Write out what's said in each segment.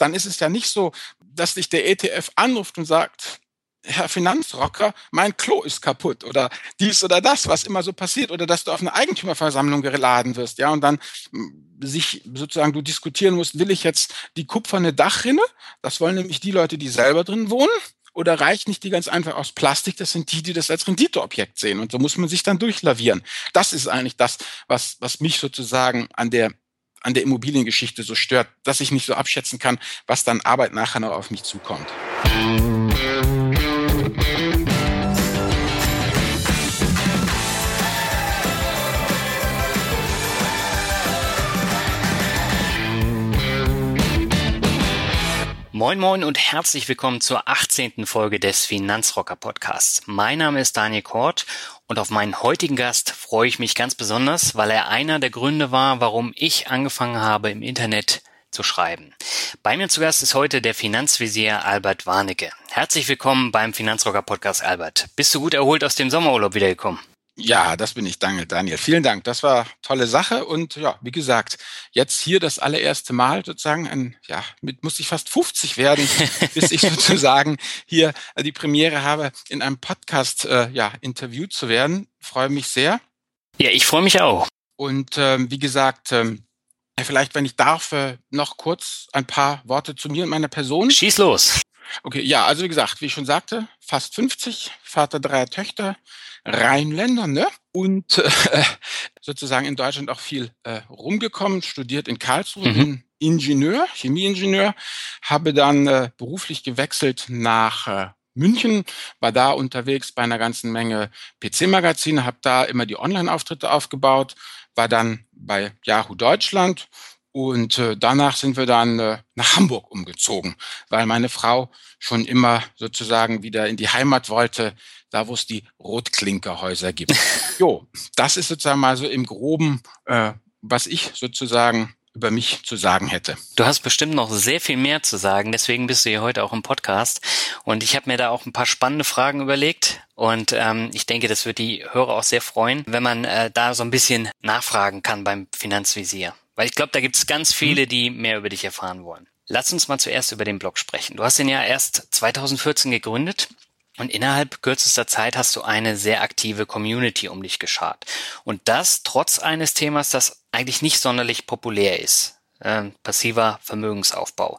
dann ist es ja nicht so, dass dich der ETF anruft und sagt, Herr Finanzrocker, mein Klo ist kaputt oder dies oder das, was immer so passiert oder dass du auf eine Eigentümerversammlung geladen wirst, ja, und dann hm, sich sozusagen du diskutieren musst, will ich jetzt die kupferne Dachrinne? Das wollen nämlich die Leute, die selber drin wohnen. Oder reicht nicht die ganz einfach aus Plastik? Das sind die, die das als Renditeobjekt sehen. Und so muss man sich dann durchlavieren. Das ist eigentlich das, was, was mich sozusagen an der an der Immobiliengeschichte so stört, dass ich nicht so abschätzen kann, was dann Arbeit nachher noch auf mich zukommt. Moin Moin und herzlich willkommen zur 18. Folge des Finanzrocker Podcasts. Mein Name ist Daniel Kort und auf meinen heutigen Gast freue ich mich ganz besonders, weil er einer der Gründe war, warum ich angefangen habe, im Internet zu schreiben. Bei mir zu Gast ist heute der Finanzvisier Albert Warnecke. Herzlich willkommen beim Finanzrocker Podcast, Albert. Bist du gut erholt aus dem Sommerurlaub wiedergekommen? Ja, das bin ich, Daniel. Daniel, vielen Dank. Das war tolle Sache. Und ja, wie gesagt, jetzt hier das allererste Mal sozusagen, ein, ja, mit muss ich fast 50 werden, bis ich sozusagen hier die Premiere habe, in einem Podcast äh, ja, interviewt zu werden. Freue mich sehr. Ja, ich freue mich auch. Und ähm, wie gesagt, ähm, vielleicht, wenn ich darf, äh, noch kurz ein paar Worte zu mir und meiner Person. Schieß los. Okay, ja, also wie gesagt, wie ich schon sagte, fast 50, Vater dreier Töchter, Rheinländer, ne? Und äh, sozusagen in Deutschland auch viel äh, rumgekommen, studiert in Karlsruhe, mhm. bin Ingenieur, Chemieingenieur, habe dann äh, beruflich gewechselt nach äh, München, war da unterwegs bei einer ganzen Menge PC-Magazine, habe da immer die Online-Auftritte aufgebaut, war dann bei Yahoo Deutschland und äh, danach sind wir dann äh, nach Hamburg umgezogen, weil meine Frau schon immer sozusagen wieder in die Heimat wollte, da wo es die Rotklinkerhäuser gibt. jo, das ist sozusagen mal so im Groben, äh, was ich sozusagen über mich zu sagen hätte. Du hast bestimmt noch sehr viel mehr zu sagen, deswegen bist du hier heute auch im Podcast. Und ich habe mir da auch ein paar spannende Fragen überlegt. Und ähm, ich denke, das wird die Hörer auch sehr freuen, wenn man äh, da so ein bisschen nachfragen kann beim Finanzvisier. Weil ich glaube, da gibt es ganz mhm. viele, die mehr über dich erfahren wollen. Lass uns mal zuerst über den Blog sprechen. Du hast ihn ja erst 2014 gegründet und innerhalb kürzester Zeit hast du eine sehr aktive Community um dich geschart. Und das trotz eines Themas, das eigentlich nicht sonderlich populär ist. Äh, passiver Vermögensaufbau.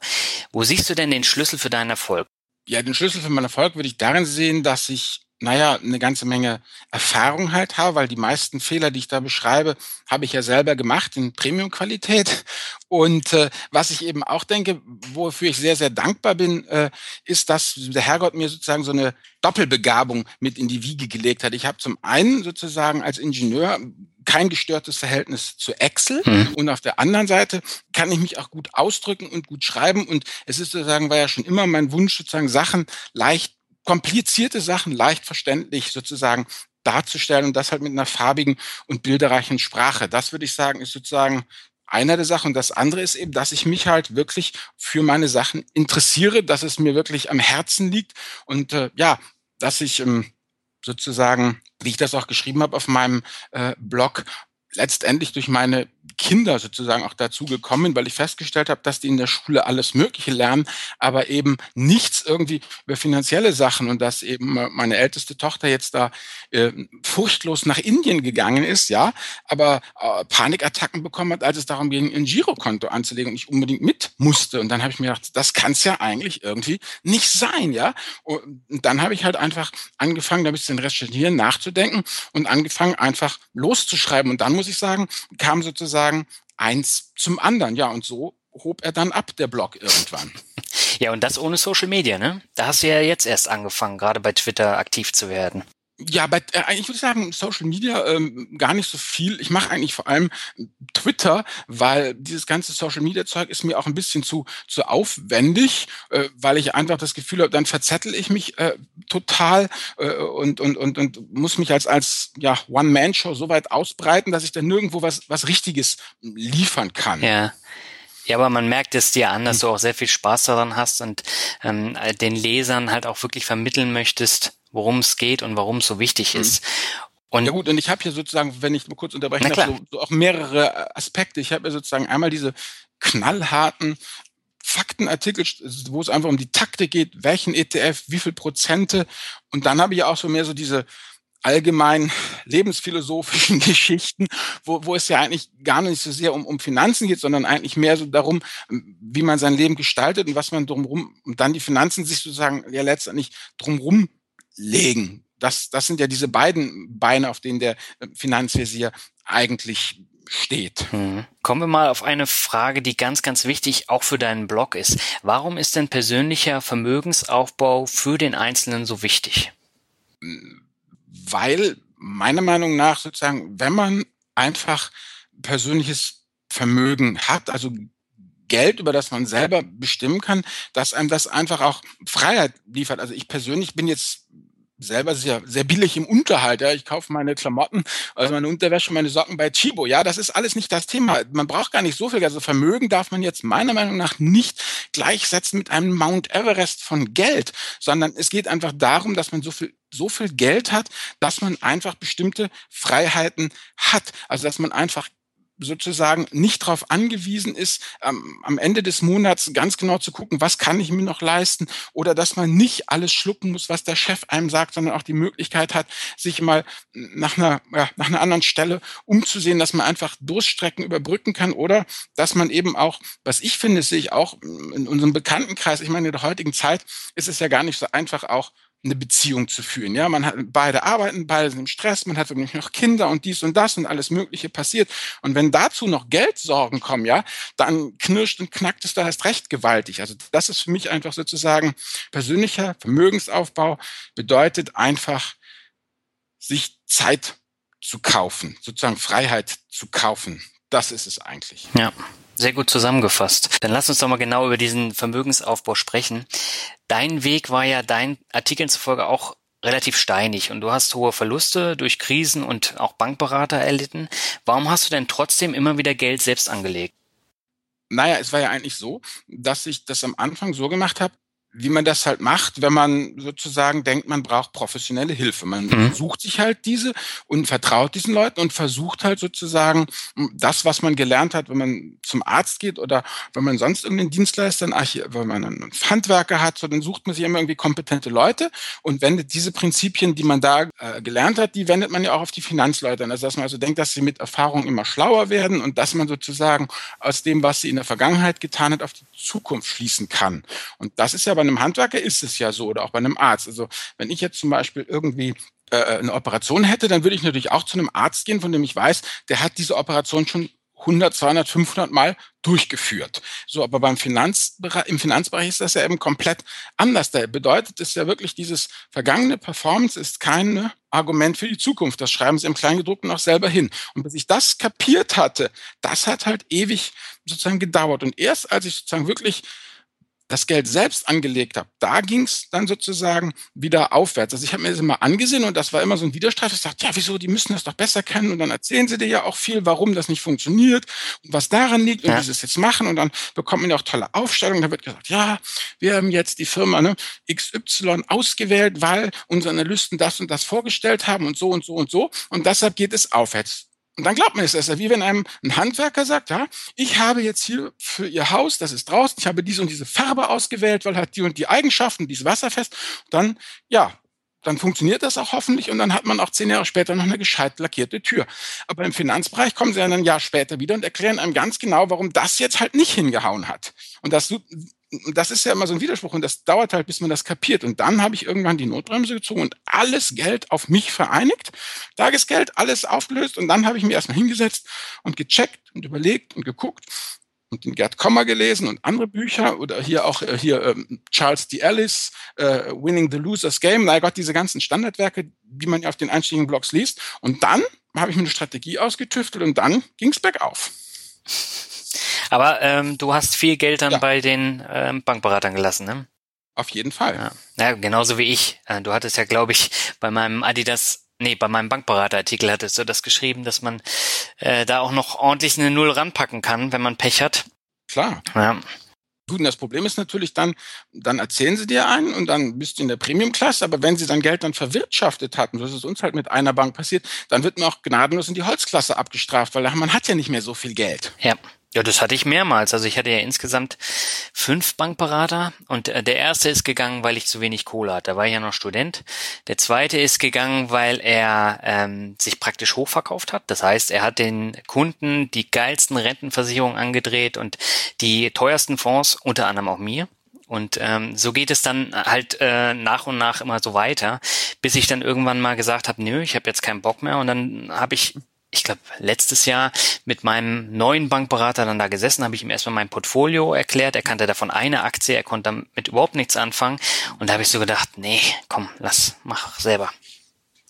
Wo siehst du denn den Schlüssel für deinen Erfolg? Ja, den Schlüssel für meinen Erfolg würde ich darin sehen, dass ich naja, eine ganze Menge Erfahrung halt habe, weil die meisten Fehler, die ich da beschreibe, habe ich ja selber gemacht in Premium-Qualität. Und äh, was ich eben auch denke, wofür ich sehr, sehr dankbar bin, äh, ist, dass der Herrgott mir sozusagen so eine Doppelbegabung mit in die Wiege gelegt hat. Ich habe zum einen sozusagen als Ingenieur kein gestörtes Verhältnis zu Excel mhm. und auf der anderen Seite kann ich mich auch gut ausdrücken und gut schreiben und es ist sozusagen war ja schon immer mein Wunsch sozusagen Sachen leicht komplizierte Sachen leicht verständlich sozusagen darzustellen und das halt mit einer farbigen und bilderreichen Sprache. Das würde ich sagen, ist sozusagen einer der Sachen. Und das andere ist eben, dass ich mich halt wirklich für meine Sachen interessiere, dass es mir wirklich am Herzen liegt und äh, ja, dass ich ähm, sozusagen, wie ich das auch geschrieben habe auf meinem äh, Blog, letztendlich durch meine Kinder sozusagen auch dazu gekommen, weil ich festgestellt habe, dass die in der Schule alles Mögliche lernen, aber eben nichts irgendwie über finanzielle Sachen und dass eben meine älteste Tochter jetzt da äh, furchtlos nach Indien gegangen ist, ja, aber äh, Panikattacken bekommen hat, als es darum ging, ein Girokonto anzulegen und ich unbedingt mit musste. Und dann habe ich mir gedacht, das kann es ja eigentlich irgendwie nicht sein, ja. Und dann habe ich halt einfach angefangen, da ein bisschen recherchieren, nachzudenken und angefangen, einfach loszuschreiben. Und dann muss ich sagen, kam sozusagen sozusagen eins zum anderen. Ja, und so hob er dann ab, der Blog irgendwann. Ja, und das ohne Social Media, ne? Da hast du ja jetzt erst angefangen, gerade bei Twitter aktiv zu werden. Ja, bei, äh, ich würde sagen, Social Media ähm, gar nicht so viel. Ich mache eigentlich vor allem Twitter, weil dieses ganze Social Media Zeug ist mir auch ein bisschen zu, zu aufwendig, äh, weil ich einfach das Gefühl habe, dann verzettel ich mich äh, total äh, und, und, und, und muss mich als, als ja, One-Man-Show so weit ausbreiten, dass ich dann nirgendwo was, was Richtiges liefern kann. Ja. Ja, aber man merkt es dir an, dass hm. du auch sehr viel Spaß daran hast und ähm, den Lesern halt auch wirklich vermitteln möchtest, worum es geht und warum es so wichtig mhm. ist. Und ja gut, und ich habe hier sozusagen, wenn ich mal kurz unterbrechen darf, so, so auch mehrere Aspekte. Ich habe ja sozusagen einmal diese knallharten Faktenartikel, wo es einfach um die Taktik geht, welchen ETF, wie viel Prozente. Und dann habe ich auch so mehr so diese allgemein lebensphilosophischen Geschichten, wo, wo es ja eigentlich gar nicht so sehr um, um Finanzen geht, sondern eigentlich mehr so darum, wie man sein Leben gestaltet und was man drumherum, und dann die Finanzen sich sozusagen ja letztendlich drumherum legen. Das, das sind ja diese beiden Beine, auf denen der Finanzvisier eigentlich steht. Hm. Kommen wir mal auf eine Frage, die ganz, ganz wichtig auch für deinen Blog ist. Warum ist denn persönlicher Vermögensaufbau für den Einzelnen so wichtig? Weil meiner Meinung nach sozusagen, wenn man einfach persönliches Vermögen hat, also Geld, über das man selber bestimmen kann, dass einem das einfach auch Freiheit liefert. Also ich persönlich bin jetzt selber sehr, sehr billig im Unterhalt. Ja. Ich kaufe meine Klamotten, also meine Unterwäsche, meine Socken bei Chibo. Ja, das ist alles nicht das Thema. Man braucht gar nicht so viel. Also Vermögen darf man jetzt meiner Meinung nach nicht gleichsetzen mit einem Mount Everest von Geld, sondern es geht einfach darum, dass man so viel so viel Geld hat, dass man einfach bestimmte Freiheiten hat. Also dass man einfach sozusagen nicht darauf angewiesen ist, ähm, am Ende des Monats ganz genau zu gucken, was kann ich mir noch leisten oder dass man nicht alles schlucken muss, was der Chef einem sagt, sondern auch die Möglichkeit hat, sich mal nach einer, ja, nach einer anderen Stelle umzusehen, dass man einfach Durststrecken überbrücken kann oder dass man eben auch, was ich finde, sehe ich auch in unserem Bekanntenkreis, ich meine, in der heutigen Zeit ist es ja gar nicht so einfach auch eine Beziehung zu führen. Ja, man hat beide arbeiten, beide sind im Stress, man hat wirklich noch Kinder und dies und das und alles Mögliche passiert. Und wenn dazu noch Geldsorgen kommen, ja, dann knirscht und knackt es da erst recht gewaltig. Also das ist für mich einfach sozusagen persönlicher Vermögensaufbau bedeutet einfach, sich Zeit zu kaufen, sozusagen Freiheit zu kaufen. Das ist es eigentlich. Ja. Sehr gut zusammengefasst. Dann lass uns doch mal genau über diesen Vermögensaufbau sprechen. Dein Weg war ja dein Artikeln zufolge auch relativ steinig und du hast hohe Verluste durch Krisen und auch Bankberater erlitten. Warum hast du denn trotzdem immer wieder Geld selbst angelegt? Naja, es war ja eigentlich so, dass ich das am Anfang so gemacht habe, wie man das halt macht, wenn man sozusagen denkt, man braucht professionelle Hilfe. Man mhm. sucht sich halt diese und vertraut diesen Leuten und versucht halt sozusagen das, was man gelernt hat, wenn man zum Arzt geht oder wenn man sonst irgendeinen Dienstleister, wenn man einen Handwerker hat, so dann sucht man sich immer irgendwie kompetente Leute und wendet diese Prinzipien, die man da äh, gelernt hat, die wendet man ja auch auf die Finanzleute an. Also dass man also denkt, dass sie mit Erfahrung immer schlauer werden und dass man sozusagen aus dem, was sie in der Vergangenheit getan hat, auf die Zukunft schließen kann. Und das ist ja bei einem Handwerker ist es ja so oder auch bei einem Arzt. Also wenn ich jetzt zum Beispiel irgendwie äh, eine Operation hätte, dann würde ich natürlich auch zu einem Arzt gehen, von dem ich weiß, der hat diese Operation schon 100, 200, 500 Mal durchgeführt. So, aber beim Finanzbereich, im Finanzbereich ist das ja eben komplett anders. Da bedeutet es ja wirklich, dieses vergangene Performance ist kein Argument für die Zukunft. Das schreiben sie im Kleingedruckten auch selber hin. Und bis ich das kapiert hatte, das hat halt ewig sozusagen gedauert. Und erst als ich sozusagen wirklich das Geld selbst angelegt habe, da ging es dann sozusagen wieder aufwärts. Also ich habe mir das immer angesehen und das war immer so ein Widerstreit. Ich sagte, ja, wieso, die müssen das doch besser kennen und dann erzählen sie dir ja auch viel, warum das nicht funktioniert und was daran liegt und ja. wie sie es jetzt machen und dann bekommt man ja auch tolle Aufstellungen. Da wird gesagt, ja, wir haben jetzt die Firma ne, XY ausgewählt, weil unsere Analysten das und das vorgestellt haben und so und so und so und deshalb geht es aufwärts. Und dann glaubt man es. Ja wie wenn einem ein Handwerker sagt, ja, ich habe jetzt hier für Ihr Haus, das ist draußen, ich habe diese und diese Farbe ausgewählt, weil hat die und die Eigenschaften, die ist wasserfest. Dann, ja, dann funktioniert das auch hoffentlich und dann hat man auch zehn Jahre später noch eine gescheit lackierte Tür. Aber im Finanzbereich kommen sie dann ein Jahr später wieder und erklären einem ganz genau, warum das jetzt halt nicht hingehauen hat. Und das das ist ja immer so ein Widerspruch und das dauert halt, bis man das kapiert. Und dann habe ich irgendwann die Notbremse gezogen und alles Geld auf mich vereinigt, Tagesgeld, alles aufgelöst und dann habe ich mir erstmal hingesetzt und gecheckt und überlegt und geguckt und den Gerd Kommer gelesen und andere Bücher oder hier auch äh, hier ähm, Charles D. Ellis, äh, Winning the Loser's Game, na Gott, diese ganzen Standardwerke, die man ja auf den einstiegen Blogs liest. Und dann habe ich mir eine Strategie ausgetüftelt und dann ging es bergauf. Aber ähm, du hast viel Geld dann ja. bei den ähm, Bankberatern gelassen, ne? Auf jeden Fall. Ja, ja genauso wie ich. Äh, du hattest ja, glaube ich, bei meinem Adidas, nee, bei meinem Bankberaterartikel hattest du das geschrieben, dass man äh, da auch noch ordentlich eine Null ranpacken kann, wenn man Pech hat. Klar. Ja. Gut, und das Problem ist natürlich dann, dann erzählen sie dir einen und dann bist du in der Premium-Klasse, aber wenn sie dann Geld dann verwirtschaftet hatten, so ist es uns halt mit einer Bank passiert, dann wird man auch gnadenlos in die Holzklasse abgestraft, weil man hat ja nicht mehr so viel Geld. Ja. Ja, das hatte ich mehrmals. Also ich hatte ja insgesamt fünf Bankberater und äh, der erste ist gegangen, weil ich zu wenig Kohle hatte. Da war ich ja noch Student. Der zweite ist gegangen, weil er ähm, sich praktisch hochverkauft hat. Das heißt, er hat den Kunden die geilsten Rentenversicherungen angedreht und die teuersten Fonds, unter anderem auch mir. Und ähm, so geht es dann halt äh, nach und nach immer so weiter, bis ich dann irgendwann mal gesagt habe, nö, ich habe jetzt keinen Bock mehr. Und dann habe ich ich glaube, letztes Jahr mit meinem neuen Bankberater dann da gesessen, habe ich ihm erstmal mein Portfolio erklärt. Er kannte davon eine Aktie, er konnte damit überhaupt nichts anfangen. Und da habe ich so gedacht, nee, komm, lass, mach selber.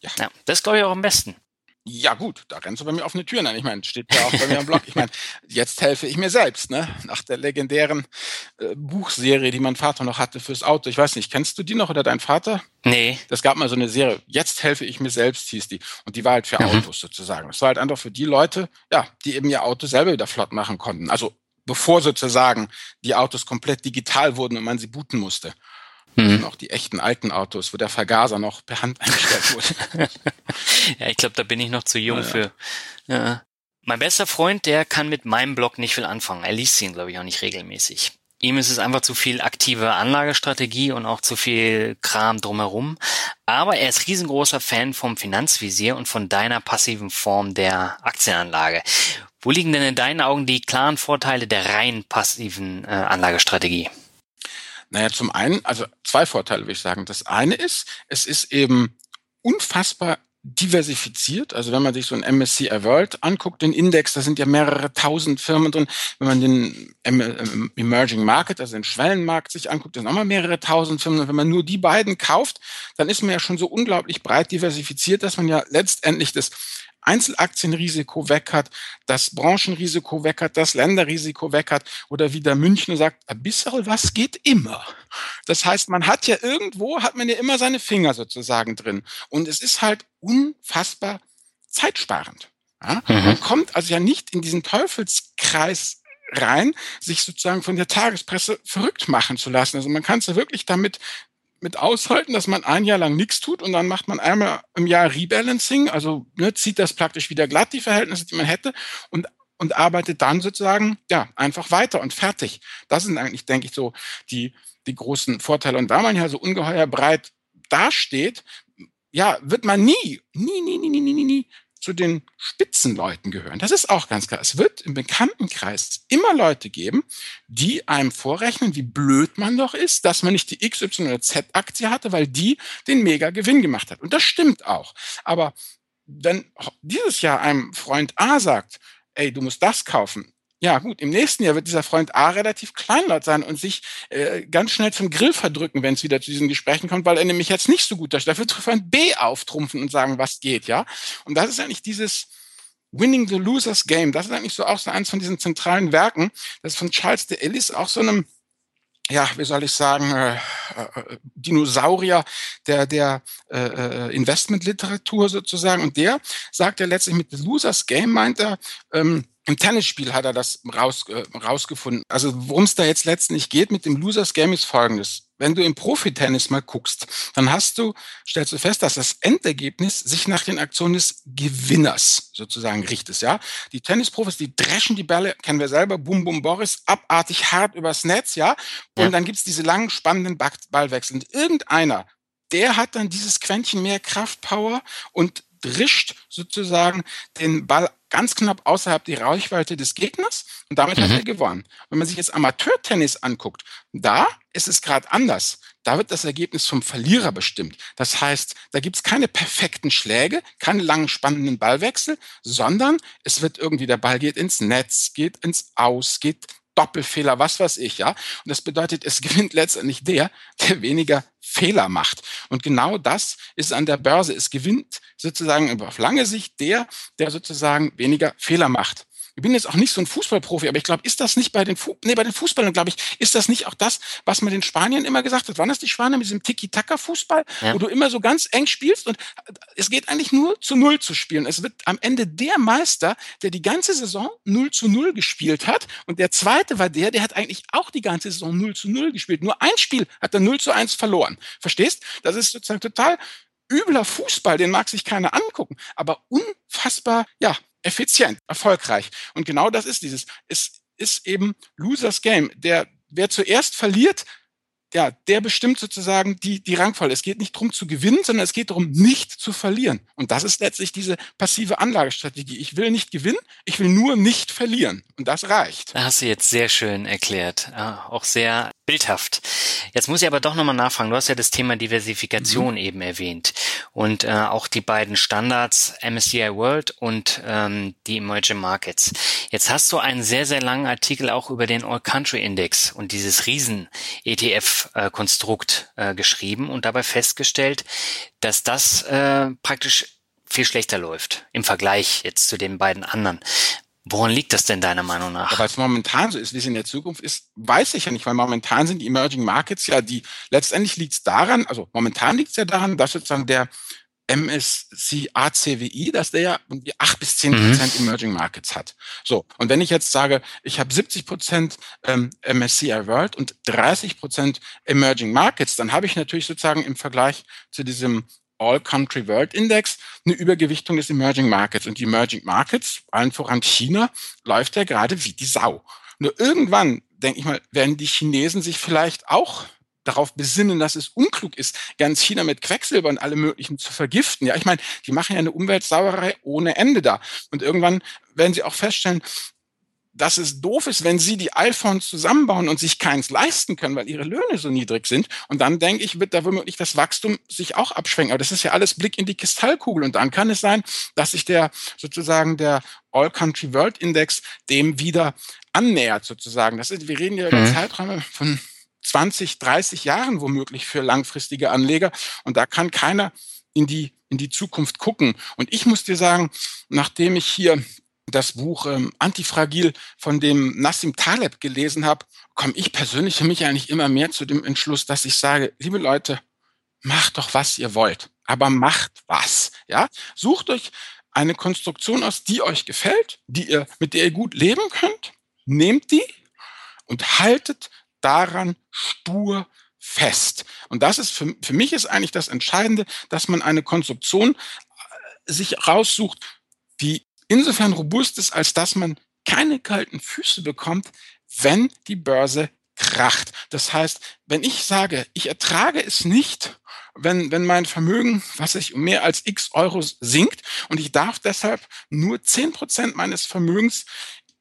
Ja, ja das glaube ich, auch am besten. Ja gut, da rennst du bei mir offene Türen an. Ich meine, steht ja auch bei mir am Blog. Ich meine, jetzt helfe ich mir selbst, ne? Nach der legendären äh, Buchserie, die mein Vater noch hatte fürs Auto. Ich weiß nicht, kennst du die noch oder dein Vater? Nee. Das gab mal so eine Serie, jetzt helfe ich mir selbst, hieß die. Und die war halt für mhm. Autos sozusagen. Das war halt einfach für die Leute, ja, die eben ihr Auto selber wieder flott machen konnten. Also bevor sozusagen die Autos komplett digital wurden und man sie booten musste. Mhm. Auch die echten alten Autos, wo der Vergaser noch per Hand eingestellt wurde. ja, ich glaube, da bin ich noch zu jung ja, für. Ja. Mein bester Freund, der kann mit meinem Blog nicht viel anfangen. Er liest ihn, glaube ich, auch nicht regelmäßig. Ihm ist es einfach zu viel aktive Anlagestrategie und auch zu viel Kram drumherum. Aber er ist riesengroßer Fan vom Finanzvisier und von deiner passiven Form der Aktienanlage. Wo liegen denn in deinen Augen die klaren Vorteile der rein passiven äh, Anlagestrategie? Naja, zum einen, also zwei Vorteile würde ich sagen. Das eine ist, es ist eben unfassbar diversifiziert. Also wenn man sich so ein MSCI World anguckt, den Index, da sind ja mehrere tausend Firmen drin. Wenn man den Emerging Market, also den Schwellenmarkt sich anguckt, da sind nochmal mehrere tausend Firmen. Und wenn man nur die beiden kauft, dann ist man ja schon so unglaublich breit diversifiziert, dass man ja letztendlich das Einzelaktienrisiko weg hat, das Branchenrisiko weg hat, das Länderrisiko weg hat oder wie der Münchner sagt, ein bisschen was geht immer. Das heißt, man hat ja irgendwo, hat man ja immer seine Finger sozusagen drin. Und es ist halt unfassbar zeitsparend. Ja? Mhm. Man kommt also ja nicht in diesen Teufelskreis rein, sich sozusagen von der Tagespresse verrückt machen zu lassen. Also man kann es ja wirklich damit mit aushalten, dass man ein Jahr lang nichts tut und dann macht man einmal im Jahr Rebalancing, also ne, zieht das praktisch wieder glatt, die Verhältnisse, die man hätte, und, und arbeitet dann sozusagen ja einfach weiter und fertig. Das sind eigentlich, denke ich, so die, die großen Vorteile. Und da man ja so ungeheuer breit dasteht, ja, wird man nie, nie, nie, nie, nie, nie, nie zu den Spitzenleuten gehören. Das ist auch ganz klar. Es wird im Bekanntenkreis immer Leute geben, die einem vorrechnen, wie blöd man doch ist, dass man nicht die XY oder Z-Aktie hatte, weil die den Mega-Gewinn gemacht hat. Und das stimmt auch. Aber wenn dieses Jahr einem Freund A sagt, ey, du musst das kaufen, ja, gut, im nächsten Jahr wird dieser Freund A relativ kleinlaut sein und sich äh, ganz schnell zum Grill verdrücken, wenn es wieder zu diesen Gesprächen kommt, weil er nämlich jetzt nicht so gut ist. Dafür wird Freund B auftrumpfen und sagen, was geht, ja. Und das ist eigentlich dieses Winning the Losers Game. Das ist eigentlich so auch so eins von diesen zentralen Werken. Das ist von Charles de Ellis, auch so einem ja, wie soll ich sagen, äh, äh, Dinosaurier der, der äh, äh Investmentliteratur sozusagen. Und der sagt ja letztlich mit The Losers Game, meint er, ähm, im Tennisspiel hat er das raus, äh, rausgefunden. Also worum es da jetzt letztendlich geht mit dem Losers Game ist folgendes. Wenn du im Profitennis mal guckst, dann hast du, stellst du fest, dass das Endergebnis sich nach den Aktionen des Gewinners sozusagen richtet. Ja? Die Tennisprofis, die dreschen die Bälle, kennen wir selber, Bum Bum Boris, abartig hart übers Netz, ja. Und ja. dann gibt's diese langen, spannenden Ballwechsel. Und irgendeiner, der hat dann dieses Quäntchen mehr Kraftpower und drischt sozusagen den Ball ganz knapp außerhalb der Reichweite des Gegners und damit mhm. hat er gewonnen. Wenn man sich jetzt Amateurtennis anguckt, da ist es gerade anders. Da wird das Ergebnis vom Verlierer bestimmt. Das heißt, da gibt es keine perfekten Schläge, keine langen spannenden Ballwechsel, sondern es wird irgendwie, der Ball geht ins Netz, geht ins Aus, geht Doppelfehler, was weiß ich, ja. Und das bedeutet, es gewinnt letztendlich der, der weniger Fehler macht. Und genau das ist an der Börse. Es gewinnt sozusagen auf lange Sicht der, der sozusagen weniger Fehler macht ich bin jetzt auch nicht so ein Fußballprofi, aber ich glaube, ist das nicht bei den, Fu nee, bei den Fußballern, glaube ich, ist das nicht auch das, was man den Spaniern immer gesagt hat? Waren das die Spanier mit diesem Tiki-Taka-Fußball, ja. wo du immer so ganz eng spielst und es geht eigentlich nur zu Null zu spielen. Es wird am Ende der Meister, der die ganze Saison 0 zu 0 gespielt hat und der zweite war der, der hat eigentlich auch die ganze Saison 0 zu 0 gespielt. Nur ein Spiel hat er 0 zu 1 verloren. Verstehst? Das ist sozusagen total übler Fußball, den mag sich keiner angucken, aber unfassbar, ja, effizient, erfolgreich. Und genau das ist dieses. Es ist eben Losers Game. Der, wer zuerst verliert, ja, der bestimmt sozusagen die, die Rangfolge. Es geht nicht darum zu gewinnen, sondern es geht darum, nicht zu verlieren. Und das ist letztlich diese passive Anlagestrategie. Ich will nicht gewinnen, ich will nur nicht verlieren. Und das reicht. Da hast du jetzt sehr schön erklärt. auch sehr bildhaft. Jetzt muss ich aber doch nochmal nachfragen. Du hast ja das Thema Diversifikation mhm. eben erwähnt. Und äh, auch die beiden Standards MSCI World und ähm, die Emerging Markets. Jetzt hast du einen sehr, sehr langen Artikel auch über den All-Country-Index und dieses Riesen-ETF-Konstrukt äh, geschrieben und dabei festgestellt, dass das äh, praktisch viel schlechter läuft im Vergleich jetzt zu den beiden anderen. Woran liegt das denn deiner Meinung nach? Ja, weil es momentan so ist, wie es in der Zukunft ist, weiß ich ja nicht, weil momentan sind die Emerging Markets ja die, letztendlich liegt es daran, also momentan liegt es ja daran, dass sozusagen der MSCI ACWI, dass der ja irgendwie acht bis zehn Prozent mhm. Emerging Markets hat. So. Und wenn ich jetzt sage, ich habe 70 Prozent ähm, MSCI World und 30 Prozent Emerging Markets, dann habe ich natürlich sozusagen im Vergleich zu diesem All-Country World Index eine Übergewichtung des Emerging Markets. Und die Emerging Markets, allen voran China, läuft ja gerade wie die Sau. Nur irgendwann, denke ich mal, werden die Chinesen sich vielleicht auch darauf besinnen, dass es unklug ist, ganz China mit Quecksilber und allem Möglichen zu vergiften. Ja, ich meine, die machen ja eine Umweltsauerei ohne Ende da. Und irgendwann werden sie auch feststellen, dass es doof ist, wenn sie die iPhones zusammenbauen und sich keins leisten können, weil ihre Löhne so niedrig sind. Und dann denke ich, wird da womöglich das Wachstum sich auch abschwenken. Aber das ist ja alles Blick in die Kristallkugel. Und dann kann es sein, dass sich der sozusagen der All Country World Index dem wieder annähert sozusagen. Das ist, wir reden ja über mhm. Zeiträume von 20, 30 Jahren womöglich für langfristige Anleger. Und da kann keiner in die, in die Zukunft gucken. Und ich muss dir sagen, nachdem ich hier das Buch ähm, Antifragil von dem Nassim Taleb gelesen habe, komme ich persönlich für mich eigentlich immer mehr zu dem Entschluss, dass ich sage, liebe Leute, macht doch, was ihr wollt, aber macht was. Ja, sucht euch eine Konstruktion aus, die euch gefällt, die ihr, mit der ihr gut leben könnt, nehmt die und haltet daran stur fest. Und das ist für, für mich ist eigentlich das Entscheidende, dass man eine Konstruktion äh, sich raussucht, die insofern robust ist, als dass man keine kalten Füße bekommt, wenn die Börse kracht. Das heißt, wenn ich sage, ich ertrage es nicht, wenn, wenn mein Vermögen, was ich um mehr als x Euro sinkt und ich darf deshalb nur zehn Prozent meines Vermögens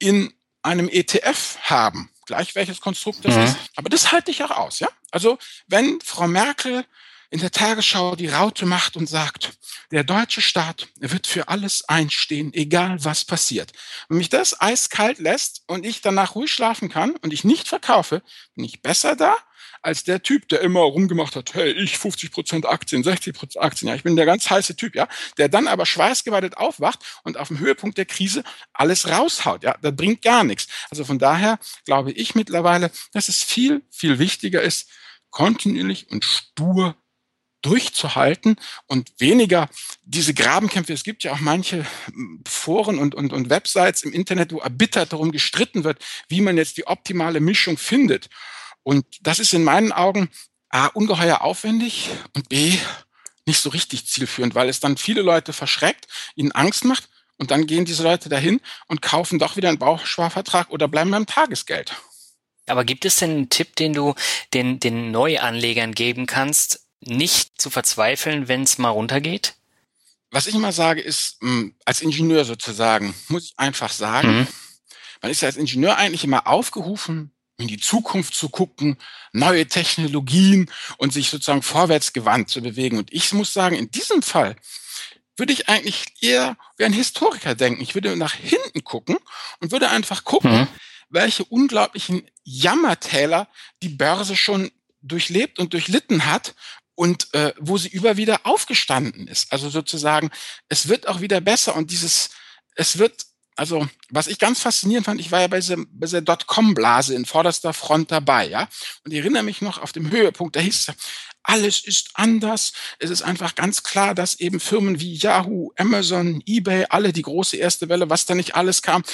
in einem ETF haben, gleich welches Konstrukt das mhm. ist. Aber das halte ich auch aus, ja? Also, wenn Frau Merkel in der Tagesschau die Raute macht und sagt, der deutsche Staat wird für alles einstehen, egal was passiert. Wenn mich das eiskalt lässt und ich danach ruhig schlafen kann und ich nicht verkaufe, bin ich besser da als der Typ, der immer rumgemacht hat, hey, ich 50 Prozent Aktien, 60 Prozent Aktien, ja, ich bin der ganz heiße Typ, ja, der dann aber schweißgebadet aufwacht und auf dem Höhepunkt der Krise alles raushaut, ja, das bringt gar nichts. Also von daher glaube ich mittlerweile, dass es viel, viel wichtiger ist, kontinuierlich und stur durchzuhalten und weniger diese Grabenkämpfe. Es gibt ja auch manche hm, Foren und, und, und Websites im Internet, wo erbittert darum gestritten wird, wie man jetzt die optimale Mischung findet. Und das ist in meinen Augen A, ungeheuer aufwendig und B, nicht so richtig zielführend, weil es dann viele Leute verschreckt, ihnen Angst macht und dann gehen diese Leute dahin und kaufen doch wieder einen Bausparvertrag oder bleiben beim Tagesgeld. Aber gibt es denn einen Tipp, den du den, den Neuanlegern geben kannst, nicht zu verzweifeln, wenn es mal runtergeht? Was ich immer sage, ist, hm, als Ingenieur sozusagen, muss ich einfach sagen, mhm. man ist ja als Ingenieur eigentlich immer aufgerufen, in die Zukunft zu gucken, neue Technologien und sich sozusagen vorwärts gewandt zu bewegen. Und ich muss sagen, in diesem Fall würde ich eigentlich eher wie ein Historiker denken. Ich würde nach hinten gucken und würde einfach gucken, mhm. welche unglaublichen Jammertäler die Börse schon durchlebt und durchlitten hat und äh, wo sie über wieder aufgestanden ist. Also sozusagen, es wird auch wieder besser und dieses, es wird, also was ich ganz faszinierend fand, ich war ja bei dieser, dieser Dotcom-Blase in vorderster Front dabei, ja, und ich erinnere mich noch auf dem Höhepunkt, da hieß es, alles ist anders. Es ist einfach ganz klar, dass eben Firmen wie Yahoo, Amazon, eBay, alle die große erste Welle, was da nicht alles kam,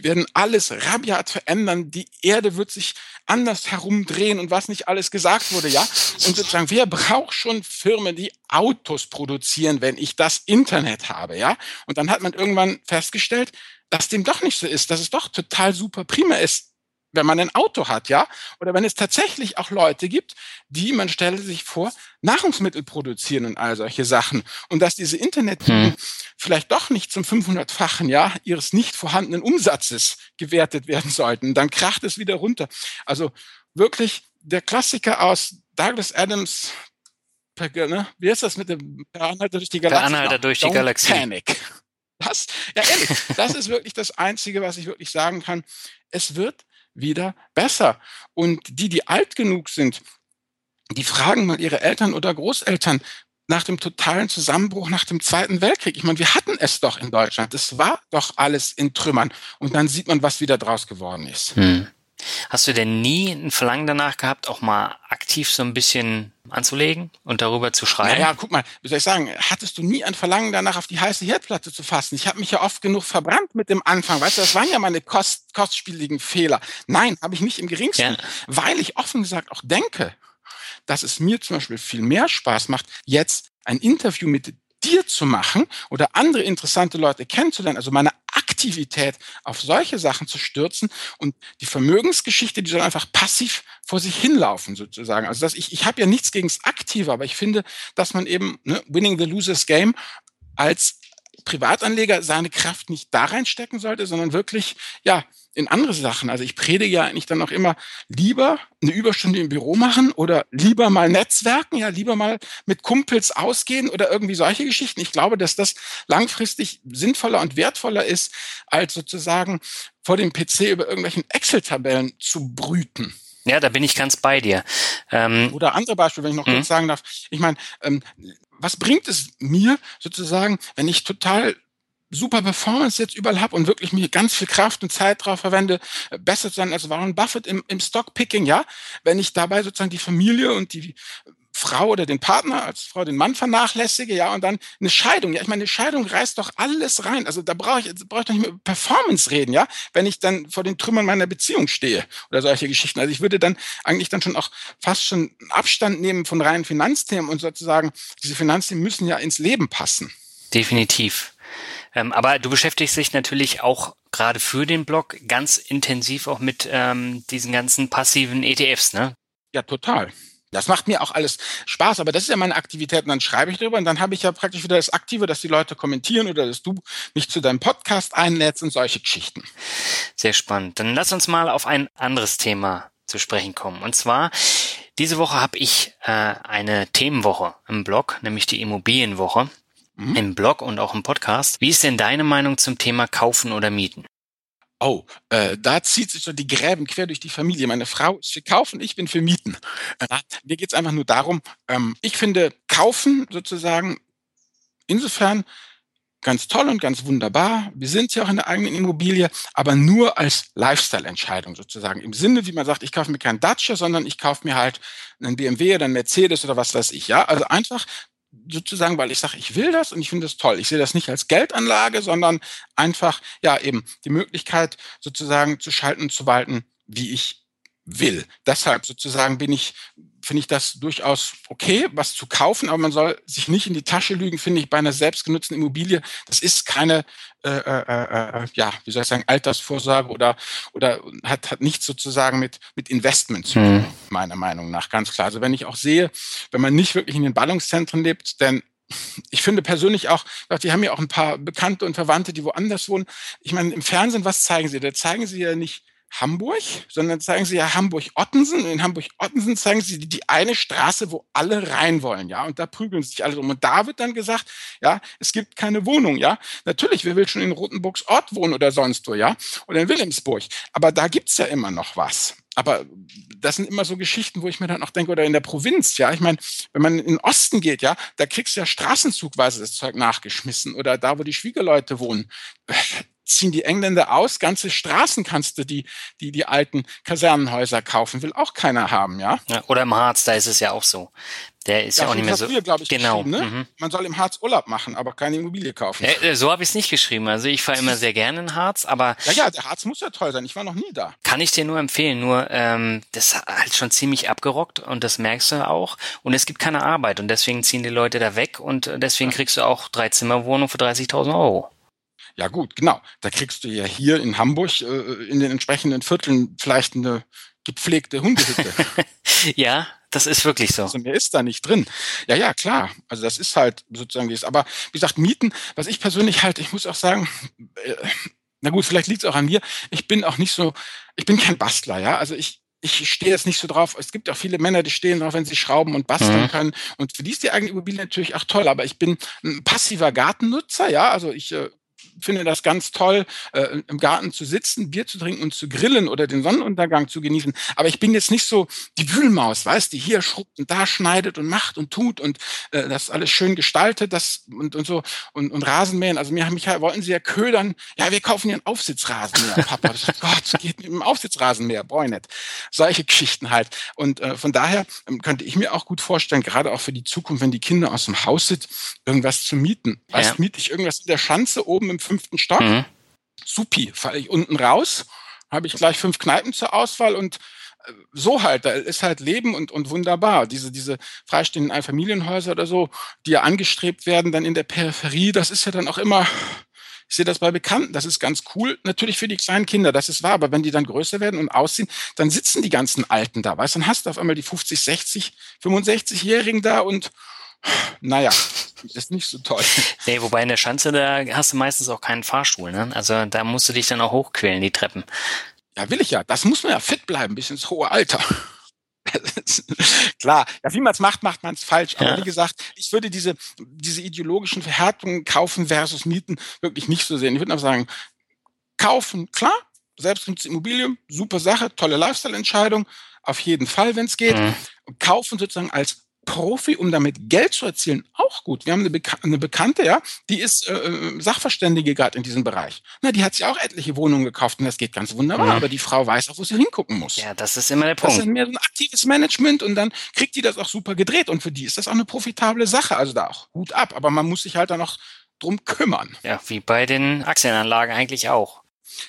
die werden alles rabiat verändern, die Erde wird sich anders herumdrehen und was nicht alles gesagt wurde, ja. Und sozusagen, wer braucht schon Firmen, die Autos produzieren, wenn ich das Internet habe, ja? Und dann hat man irgendwann festgestellt, dass dem doch nicht so ist, dass es doch total super prima ist, wenn man ein Auto hat, ja, oder wenn es tatsächlich auch Leute gibt, die, man stelle sich vor, Nahrungsmittel produzieren und all solche Sachen und dass diese Internet hm. vielleicht doch nicht zum 500-fachen, ja, ihres nicht vorhandenen Umsatzes gewertet werden sollten, dann kracht es wieder runter. Also wirklich der Klassiker aus Douglas Adams, ne? wie ist das mit dem Per Anhalter durch die Galaxie? Per Anhalter durch die Galaxie. Panic. Das, ja ehrlich, das ist wirklich das Einzige, was ich wirklich sagen kann. Es wird wieder besser. Und die, die alt genug sind, die fragen mal ihre Eltern oder Großeltern nach dem totalen Zusammenbruch nach dem Zweiten Weltkrieg. Ich meine, wir hatten es doch in Deutschland. Es war doch alles in Trümmern. Und dann sieht man, was wieder draus geworden ist. Hm. Hast du denn nie ein Verlangen danach gehabt, auch mal aktiv so ein bisschen anzulegen und darüber zu schreiben? Naja, guck mal, wie soll ich sagen, hattest du nie ein Verlangen danach, auf die heiße Herdplatte zu fassen? Ich habe mich ja oft genug verbrannt mit dem Anfang. Weißt du, das waren ja meine kost kostspieligen Fehler. Nein, habe ich nicht im geringsten, ja. weil ich offen gesagt auch denke, dass es mir zum Beispiel viel mehr Spaß macht, jetzt ein Interview mit dir zu machen oder andere interessante Leute kennenzulernen, also meine Aktivität auf solche Sachen zu stürzen und die Vermögensgeschichte, die soll einfach passiv vor sich hinlaufen sozusagen. Also dass ich, ich habe ja nichts gegen das Aktive, aber ich finde, dass man eben ne, Winning the Losers Game als Privatanleger seine Kraft nicht da reinstecken sollte, sondern wirklich, ja, in andere Sachen. Also ich predige ja eigentlich dann auch immer lieber eine Überstunde im Büro machen oder lieber mal Netzwerken, ja, lieber mal mit Kumpels ausgehen oder irgendwie solche Geschichten. Ich glaube, dass das langfristig sinnvoller und wertvoller ist, als sozusagen vor dem PC über irgendwelchen Excel-Tabellen zu brüten. Ja, da bin ich ganz bei dir. Ähm, Oder andere Beispiele, wenn ich noch kurz mhm. sagen darf. Ich meine, ähm, was bringt es mir sozusagen, wenn ich total super Performance jetzt überall habe und wirklich mir ganz viel Kraft und Zeit drauf verwende, äh, besser zu sein als Warren Buffett im, im Stockpicking, ja, wenn ich dabei sozusagen die Familie und die Frau oder den Partner als Frau den Mann vernachlässige, ja, und dann eine Scheidung. Ja, ich meine, eine Scheidung reißt doch alles rein. Also da brauche ich, brauche ich doch nicht mehr über Performance reden, ja, wenn ich dann vor den Trümmern meiner Beziehung stehe oder solche Geschichten. Also ich würde dann eigentlich dann schon auch fast schon Abstand nehmen von reinen Finanzthemen und sozusagen, diese Finanzthemen müssen ja ins Leben passen. Definitiv. Ähm, aber du beschäftigst dich natürlich auch gerade für den Blog ganz intensiv auch mit ähm, diesen ganzen passiven ETFs, ne? Ja, total. Das macht mir auch alles Spaß, aber das ist ja meine Aktivität und dann schreibe ich drüber und dann habe ich ja praktisch wieder das Aktive, dass die Leute kommentieren oder dass du mich zu deinem Podcast einlädst und solche Geschichten. Sehr spannend. Dann lass uns mal auf ein anderes Thema zu sprechen kommen. Und zwar, diese Woche habe ich äh, eine Themenwoche im Blog, nämlich die Immobilienwoche mhm. im Blog und auch im Podcast. Wie ist denn deine Meinung zum Thema Kaufen oder Mieten? Oh, äh, da zieht sich so die Gräben quer durch die Familie. Meine Frau ist für Kaufen, ich bin für Mieten. Äh, mir geht's einfach nur darum, ähm, ich finde Kaufen sozusagen insofern ganz toll und ganz wunderbar. Wir sind ja auch in der eigenen Immobilie, aber nur als Lifestyle-Entscheidung sozusagen. Im Sinne, wie man sagt, ich kaufe mir keinen Dacia, sondern ich kaufe mir halt einen BMW oder einen Mercedes oder was weiß ich. Ja, also einfach sozusagen, weil ich sage, ich will das und ich finde das toll. Ich sehe das nicht als Geldanlage, sondern einfach, ja, eben die Möglichkeit sozusagen zu schalten und zu walten, wie ich will. Deshalb sozusagen bin ich, finde ich das durchaus okay, was zu kaufen, aber man soll sich nicht in die Tasche lügen, finde ich, bei einer selbstgenutzten Immobilie. Das ist keine, äh, äh, äh, ja, wie soll ich sagen, Altersvorsorge oder, oder hat, hat nichts sozusagen mit, mit Investment zu tun, mhm. meiner Meinung nach, ganz klar. Also wenn ich auch sehe, wenn man nicht wirklich in den Ballungszentren lebt, denn ich finde persönlich auch, die haben ja auch ein paar Bekannte und Verwandte, die woanders wohnen. Ich meine, im Fernsehen, was zeigen sie? Da zeigen sie ja nicht Hamburg, sondern zeigen sie ja Hamburg-Ottensen. In Hamburg-Ottensen zeigen sie die eine Straße, wo alle rein wollen, ja. Und da prügeln sich alle drum. Und da wird dann gesagt, ja, es gibt keine Wohnung, ja. Natürlich, wer will schon in Rotenburgs Ort wohnen oder sonst wo, ja. Oder in Wilhelmsburg. Aber da gibt's ja immer noch was. Aber das sind immer so Geschichten, wo ich mir dann auch denke, oder in der Provinz, ja. Ich meine, wenn man in den Osten geht, ja, da kriegst du ja straßenzugweise das Zeug nachgeschmissen. Oder da, wo die Schwiegerleute wohnen ziehen die Engländer aus, ganze Straßen kannst du die, die, die alten Kasernenhäuser kaufen, will auch keiner haben, ja. ja oder im Harz, da ist es ja auch so. Der ist ja, ja auch nicht mehr so. Früher, ich, genau. Ne? Mhm. Man soll im Harz Urlaub machen, aber keine Immobilie kaufen. Äh, so habe ich es nicht geschrieben. Also ich fahre immer sehr gerne in Harz, aber. Ja, ja, der Harz muss ja toll sein. Ich war noch nie da. Kann ich dir nur empfehlen. Nur ähm, das ist halt schon ziemlich abgerockt und das merkst du auch. Und es gibt keine Arbeit und deswegen ziehen die Leute da weg und deswegen kriegst du auch drei Zimmerwohnungen für 30.000 Euro. Ja gut, genau. Da kriegst du ja hier in Hamburg äh, in den entsprechenden Vierteln vielleicht eine gepflegte Hundehütte. ja, das ist wirklich so. Also mehr ist da nicht drin. Ja, ja, klar. Also das ist halt sozusagen wie es. Aber wie gesagt, Mieten, was ich persönlich halt, ich muss auch sagen, äh, na gut, vielleicht liegt es auch an mir. Ich bin auch nicht so, ich bin kein Bastler, ja. Also ich, ich stehe jetzt nicht so drauf. Es gibt auch viele Männer, die stehen drauf, wenn sie schrauben und basteln mhm. können. Und für die ist die eigene Immobilie natürlich auch toll. Aber ich bin ein passiver Gartennutzer, ja. Also ich äh, finde das ganz toll, äh, im Garten zu sitzen, Bier zu trinken und zu grillen oder den Sonnenuntergang zu genießen. Aber ich bin jetzt nicht so die Wühlmaus, weißt, die hier schrubbt und da schneidet und macht und tut und äh, das alles schön gestaltet, das und, und so und, und Rasenmähen. Also mir mich wollten sie ja ködern. Ja, wir kaufen hier einen Aufsitzrasenmäher, Papa. Sag, Gott, geht mit dem Aufsitzrasenmäher, boy nicht. Solche Geschichten halt. Und äh, von daher ähm, könnte ich mir auch gut vorstellen, gerade auch für die Zukunft, wenn die Kinder aus dem Haus sind, irgendwas zu mieten. Ja. Weißt, miete ich irgendwas in der Schanze oben im fünften Stock. Mhm. Supi, falle ich unten raus, habe ich gleich fünf Kneipen zur Auswahl und äh, so halt, da ist halt Leben und, und wunderbar. Diese, diese freistehenden Einfamilienhäuser oder so, die ja angestrebt werden, dann in der Peripherie, das ist ja dann auch immer, ich sehe das bei Bekannten, das ist ganz cool, natürlich für die kleinen Kinder, das ist wahr, aber wenn die dann größer werden und ausziehen, dann sitzen die ganzen Alten da, weißt du, dann hast du auf einmal die 50, 60, 65-Jährigen da und naja, ist nicht so toll. Nee, wobei in der Schanze, da hast du meistens auch keinen Fahrstuhl, ne? Also da musst du dich dann auch hochquälen, die Treppen. Ja, will ich ja. Das muss man ja fit bleiben, bis ins hohe Alter. Klar, ja, wie man es macht, macht man es falsch. Aber ja. wie gesagt, ich würde diese, diese ideologischen Verhärtungen kaufen versus mieten wirklich nicht so sehen. Ich würde einfach sagen, kaufen, klar, selbstgenutzte Immobilie, super Sache, tolle Lifestyle-Entscheidung, auf jeden Fall, wenn es geht. Mhm. Kaufen sozusagen als Profi, um damit Geld zu erzielen, auch gut. Wir haben eine, Beka eine Bekannte, ja, die ist äh, äh Sachverständige gerade in diesem Bereich. Na, die hat sich auch etliche Wohnungen gekauft und das geht ganz wunderbar, mhm. aber die Frau weiß auch, wo sie hingucken muss. Ja, das ist immer der Punkt. Das ist mehr so ein aktives Management und dann kriegt die das auch super gedreht und für die ist das auch eine profitable Sache. Also da auch Hut ab, aber man muss sich halt dann noch drum kümmern. Ja, wie bei den Aktienanlagen eigentlich auch.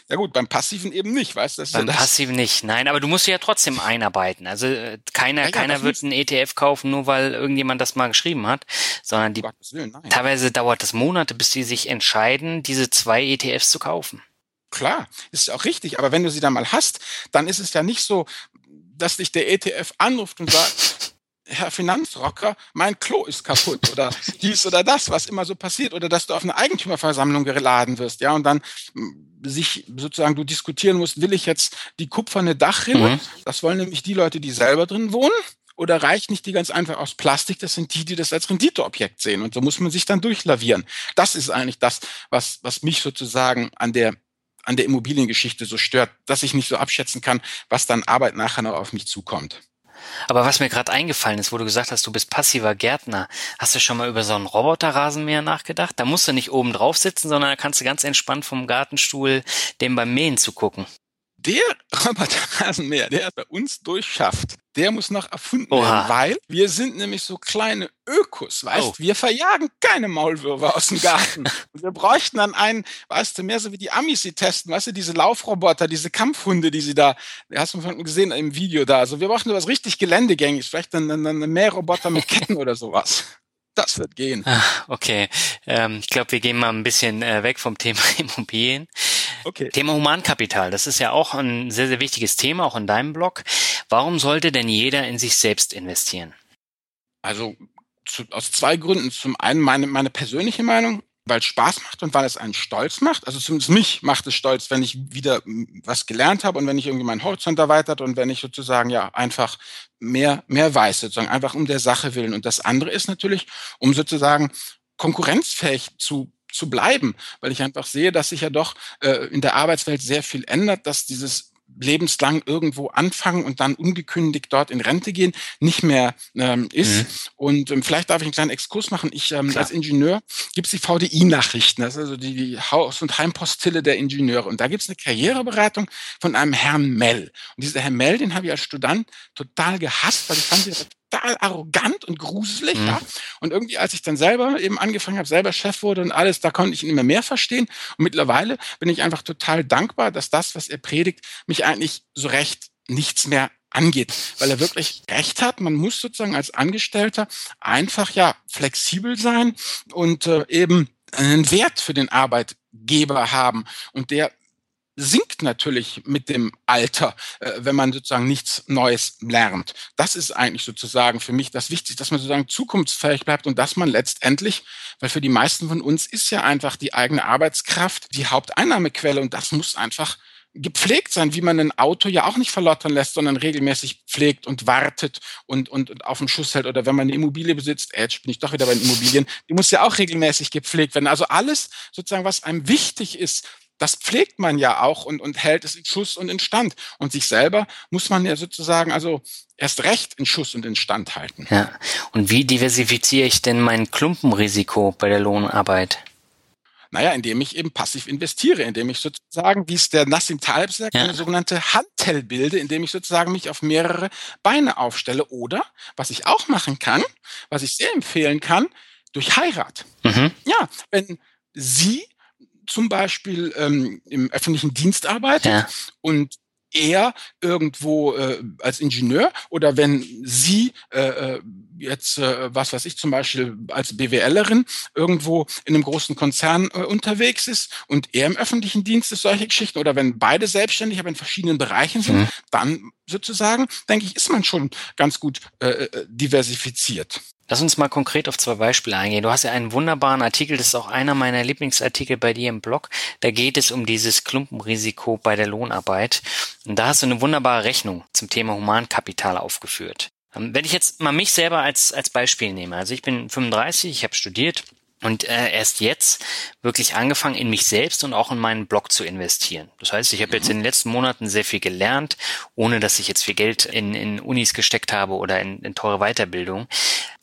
Ja gut, beim Passiven eben nicht, weißt du? Beim ja Passiven nicht, nein, aber du musst ja trotzdem einarbeiten. Also äh, keiner, ja, keiner wird einen ETF kaufen, nur weil irgendjemand das mal geschrieben hat, sondern die Willen, teilweise dauert es Monate, bis die sich entscheiden, diese zwei ETFs zu kaufen. Klar, ist auch richtig, aber wenn du sie dann mal hast, dann ist es ja nicht so, dass dich der ETF anruft und sagt, Herr Finanzrocker, mein Klo ist kaputt oder dies oder das, was immer so passiert oder dass du auf eine Eigentümerversammlung geladen wirst, ja, und dann hm, sich sozusagen du diskutieren musst, will ich jetzt die kupferne Dachrinne? Mhm. Das wollen nämlich die Leute, die selber drin wohnen. Oder reicht nicht die ganz einfach aus Plastik? Das sind die, die das als Renditeobjekt sehen. Und so muss man sich dann durchlavieren. Das ist eigentlich das, was, was mich sozusagen an der an der Immobiliengeschichte so stört, dass ich nicht so abschätzen kann, was dann Arbeit nachher noch auf mich zukommt. Aber was mir gerade eingefallen ist, wo du gesagt hast, du bist passiver Gärtner, hast du schon mal über so einen Roboterrasenmäher nachgedacht? Da musst du nicht oben drauf sitzen, sondern da kannst du ganz entspannt vom Gartenstuhl dem beim Mähen zugucken. Der Roboterrasenmäher, der bei uns durchschafft, der muss noch erfunden Oha. werden, weil wir sind nämlich so kleine Ökos, weißt oh. Wir verjagen keine Maulwürfe aus dem Garten. Wir bräuchten dann einen, weißt du, mehr so wie die Amis sie testen, weißt du, diese Laufroboter, diese Kampfhunde, die sie da, hast du von gesehen im Video da. Also wir brauchen was richtig Geländegängiges, vielleicht dann, dann, dann mehr Roboter mit Ketten oder sowas. Das wird gehen. Ah, okay, ähm, ich glaube, wir gehen mal ein bisschen äh, weg vom Thema Immobilien. Okay. Thema Humankapital, das ist ja auch ein sehr, sehr wichtiges Thema, auch in deinem Blog. Warum sollte denn jeder in sich selbst investieren? Also zu, aus zwei Gründen. Zum einen meine, meine persönliche Meinung, weil es Spaß macht und weil es einen stolz macht. Also zumindest mich macht es stolz, wenn ich wieder was gelernt habe und wenn ich irgendwie meinen Horizont erweitert und wenn ich sozusagen ja einfach mehr, mehr weiß, sozusagen einfach um der Sache willen. Und das andere ist natürlich, um sozusagen konkurrenzfähig zu zu bleiben, weil ich einfach sehe, dass sich ja doch äh, in der Arbeitswelt sehr viel ändert, dass dieses lebenslang irgendwo anfangen und dann ungekündigt dort in Rente gehen, nicht mehr ähm, ist. Mhm. Und ähm, vielleicht darf ich einen kleinen Exkurs machen. Ich ähm, als Ingenieur gibt es die VDI-Nachrichten, das ist also die, die Haus- und Heimpostille der Ingenieure. Und da gibt es eine Karriereberatung von einem Herrn Mell. Und dieser Herr Mell, den habe ich als Student total gehasst, weil ich fand total arrogant und gruselig. Mhm. Ja? Und irgendwie, als ich dann selber eben angefangen habe, selber Chef wurde und alles, da konnte ich ihn immer mehr verstehen. Und mittlerweile bin ich einfach total dankbar, dass das, was er predigt, mich eigentlich so recht nichts mehr angeht, weil er wirklich recht hat. Man muss sozusagen als Angestellter einfach ja flexibel sein und äh, eben einen Wert für den Arbeitgeber haben. Und der sinkt natürlich mit dem Alter, äh, wenn man sozusagen nichts Neues lernt. Das ist eigentlich sozusagen für mich das Wichtigste, dass man sozusagen zukunftsfähig bleibt und dass man letztendlich, weil für die meisten von uns ist ja einfach die eigene Arbeitskraft die Haupteinnahmequelle und das muss einfach gepflegt sein, wie man ein Auto ja auch nicht verlottern lässt, sondern regelmäßig pflegt und wartet und, und, und auf dem Schuss hält. Oder wenn man eine Immobilie besitzt, äh, jetzt bin ich doch wieder bei den Immobilien, die muss ja auch regelmäßig gepflegt werden. Also alles sozusagen, was einem wichtig ist, das pflegt man ja auch und, und hält es in Schuss und in Stand. Und sich selber muss man ja sozusagen also erst recht in Schuss und in Stand halten. Ja. Und wie diversifiziere ich denn mein Klumpenrisiko bei der Lohnarbeit? Naja, indem ich eben passiv investiere, indem ich sozusagen, wie es der Nassim Taleb sagt, ja. eine sogenannte Handtell bilde, indem ich sozusagen mich auf mehrere Beine aufstelle. Oder, was ich auch machen kann, was ich sehr empfehlen kann, durch Heirat. Mhm. Ja, wenn Sie zum Beispiel ähm, im öffentlichen Dienst arbeitet ja. und er irgendwo äh, als Ingenieur oder wenn sie äh, äh, jetzt, äh, was weiß ich, zum Beispiel als BWLerin irgendwo in einem großen Konzern äh, unterwegs ist und er im öffentlichen Dienst ist, solche Geschichten, oder wenn beide selbstständig, aber in verschiedenen Bereichen sind, mhm. dann sozusagen, denke ich, ist man schon ganz gut äh, äh diversifiziert. Lass uns mal konkret auf zwei Beispiele eingehen. Du hast ja einen wunderbaren Artikel, das ist auch einer meiner Lieblingsartikel bei dir im Blog. Da geht es um dieses Klumpenrisiko bei der Lohnarbeit. Und da hast du eine wunderbare Rechnung zum Thema Humankapital aufgeführt. Ähm, wenn ich jetzt mal mich selber als, als Beispiel nehme, also ich bin 35, ich habe studiert, und äh, erst jetzt wirklich angefangen, in mich selbst und auch in meinen Blog zu investieren. Das heißt, ich habe jetzt in den letzten Monaten sehr viel gelernt, ohne dass ich jetzt viel Geld in, in Unis gesteckt habe oder in, in teure Weiterbildung.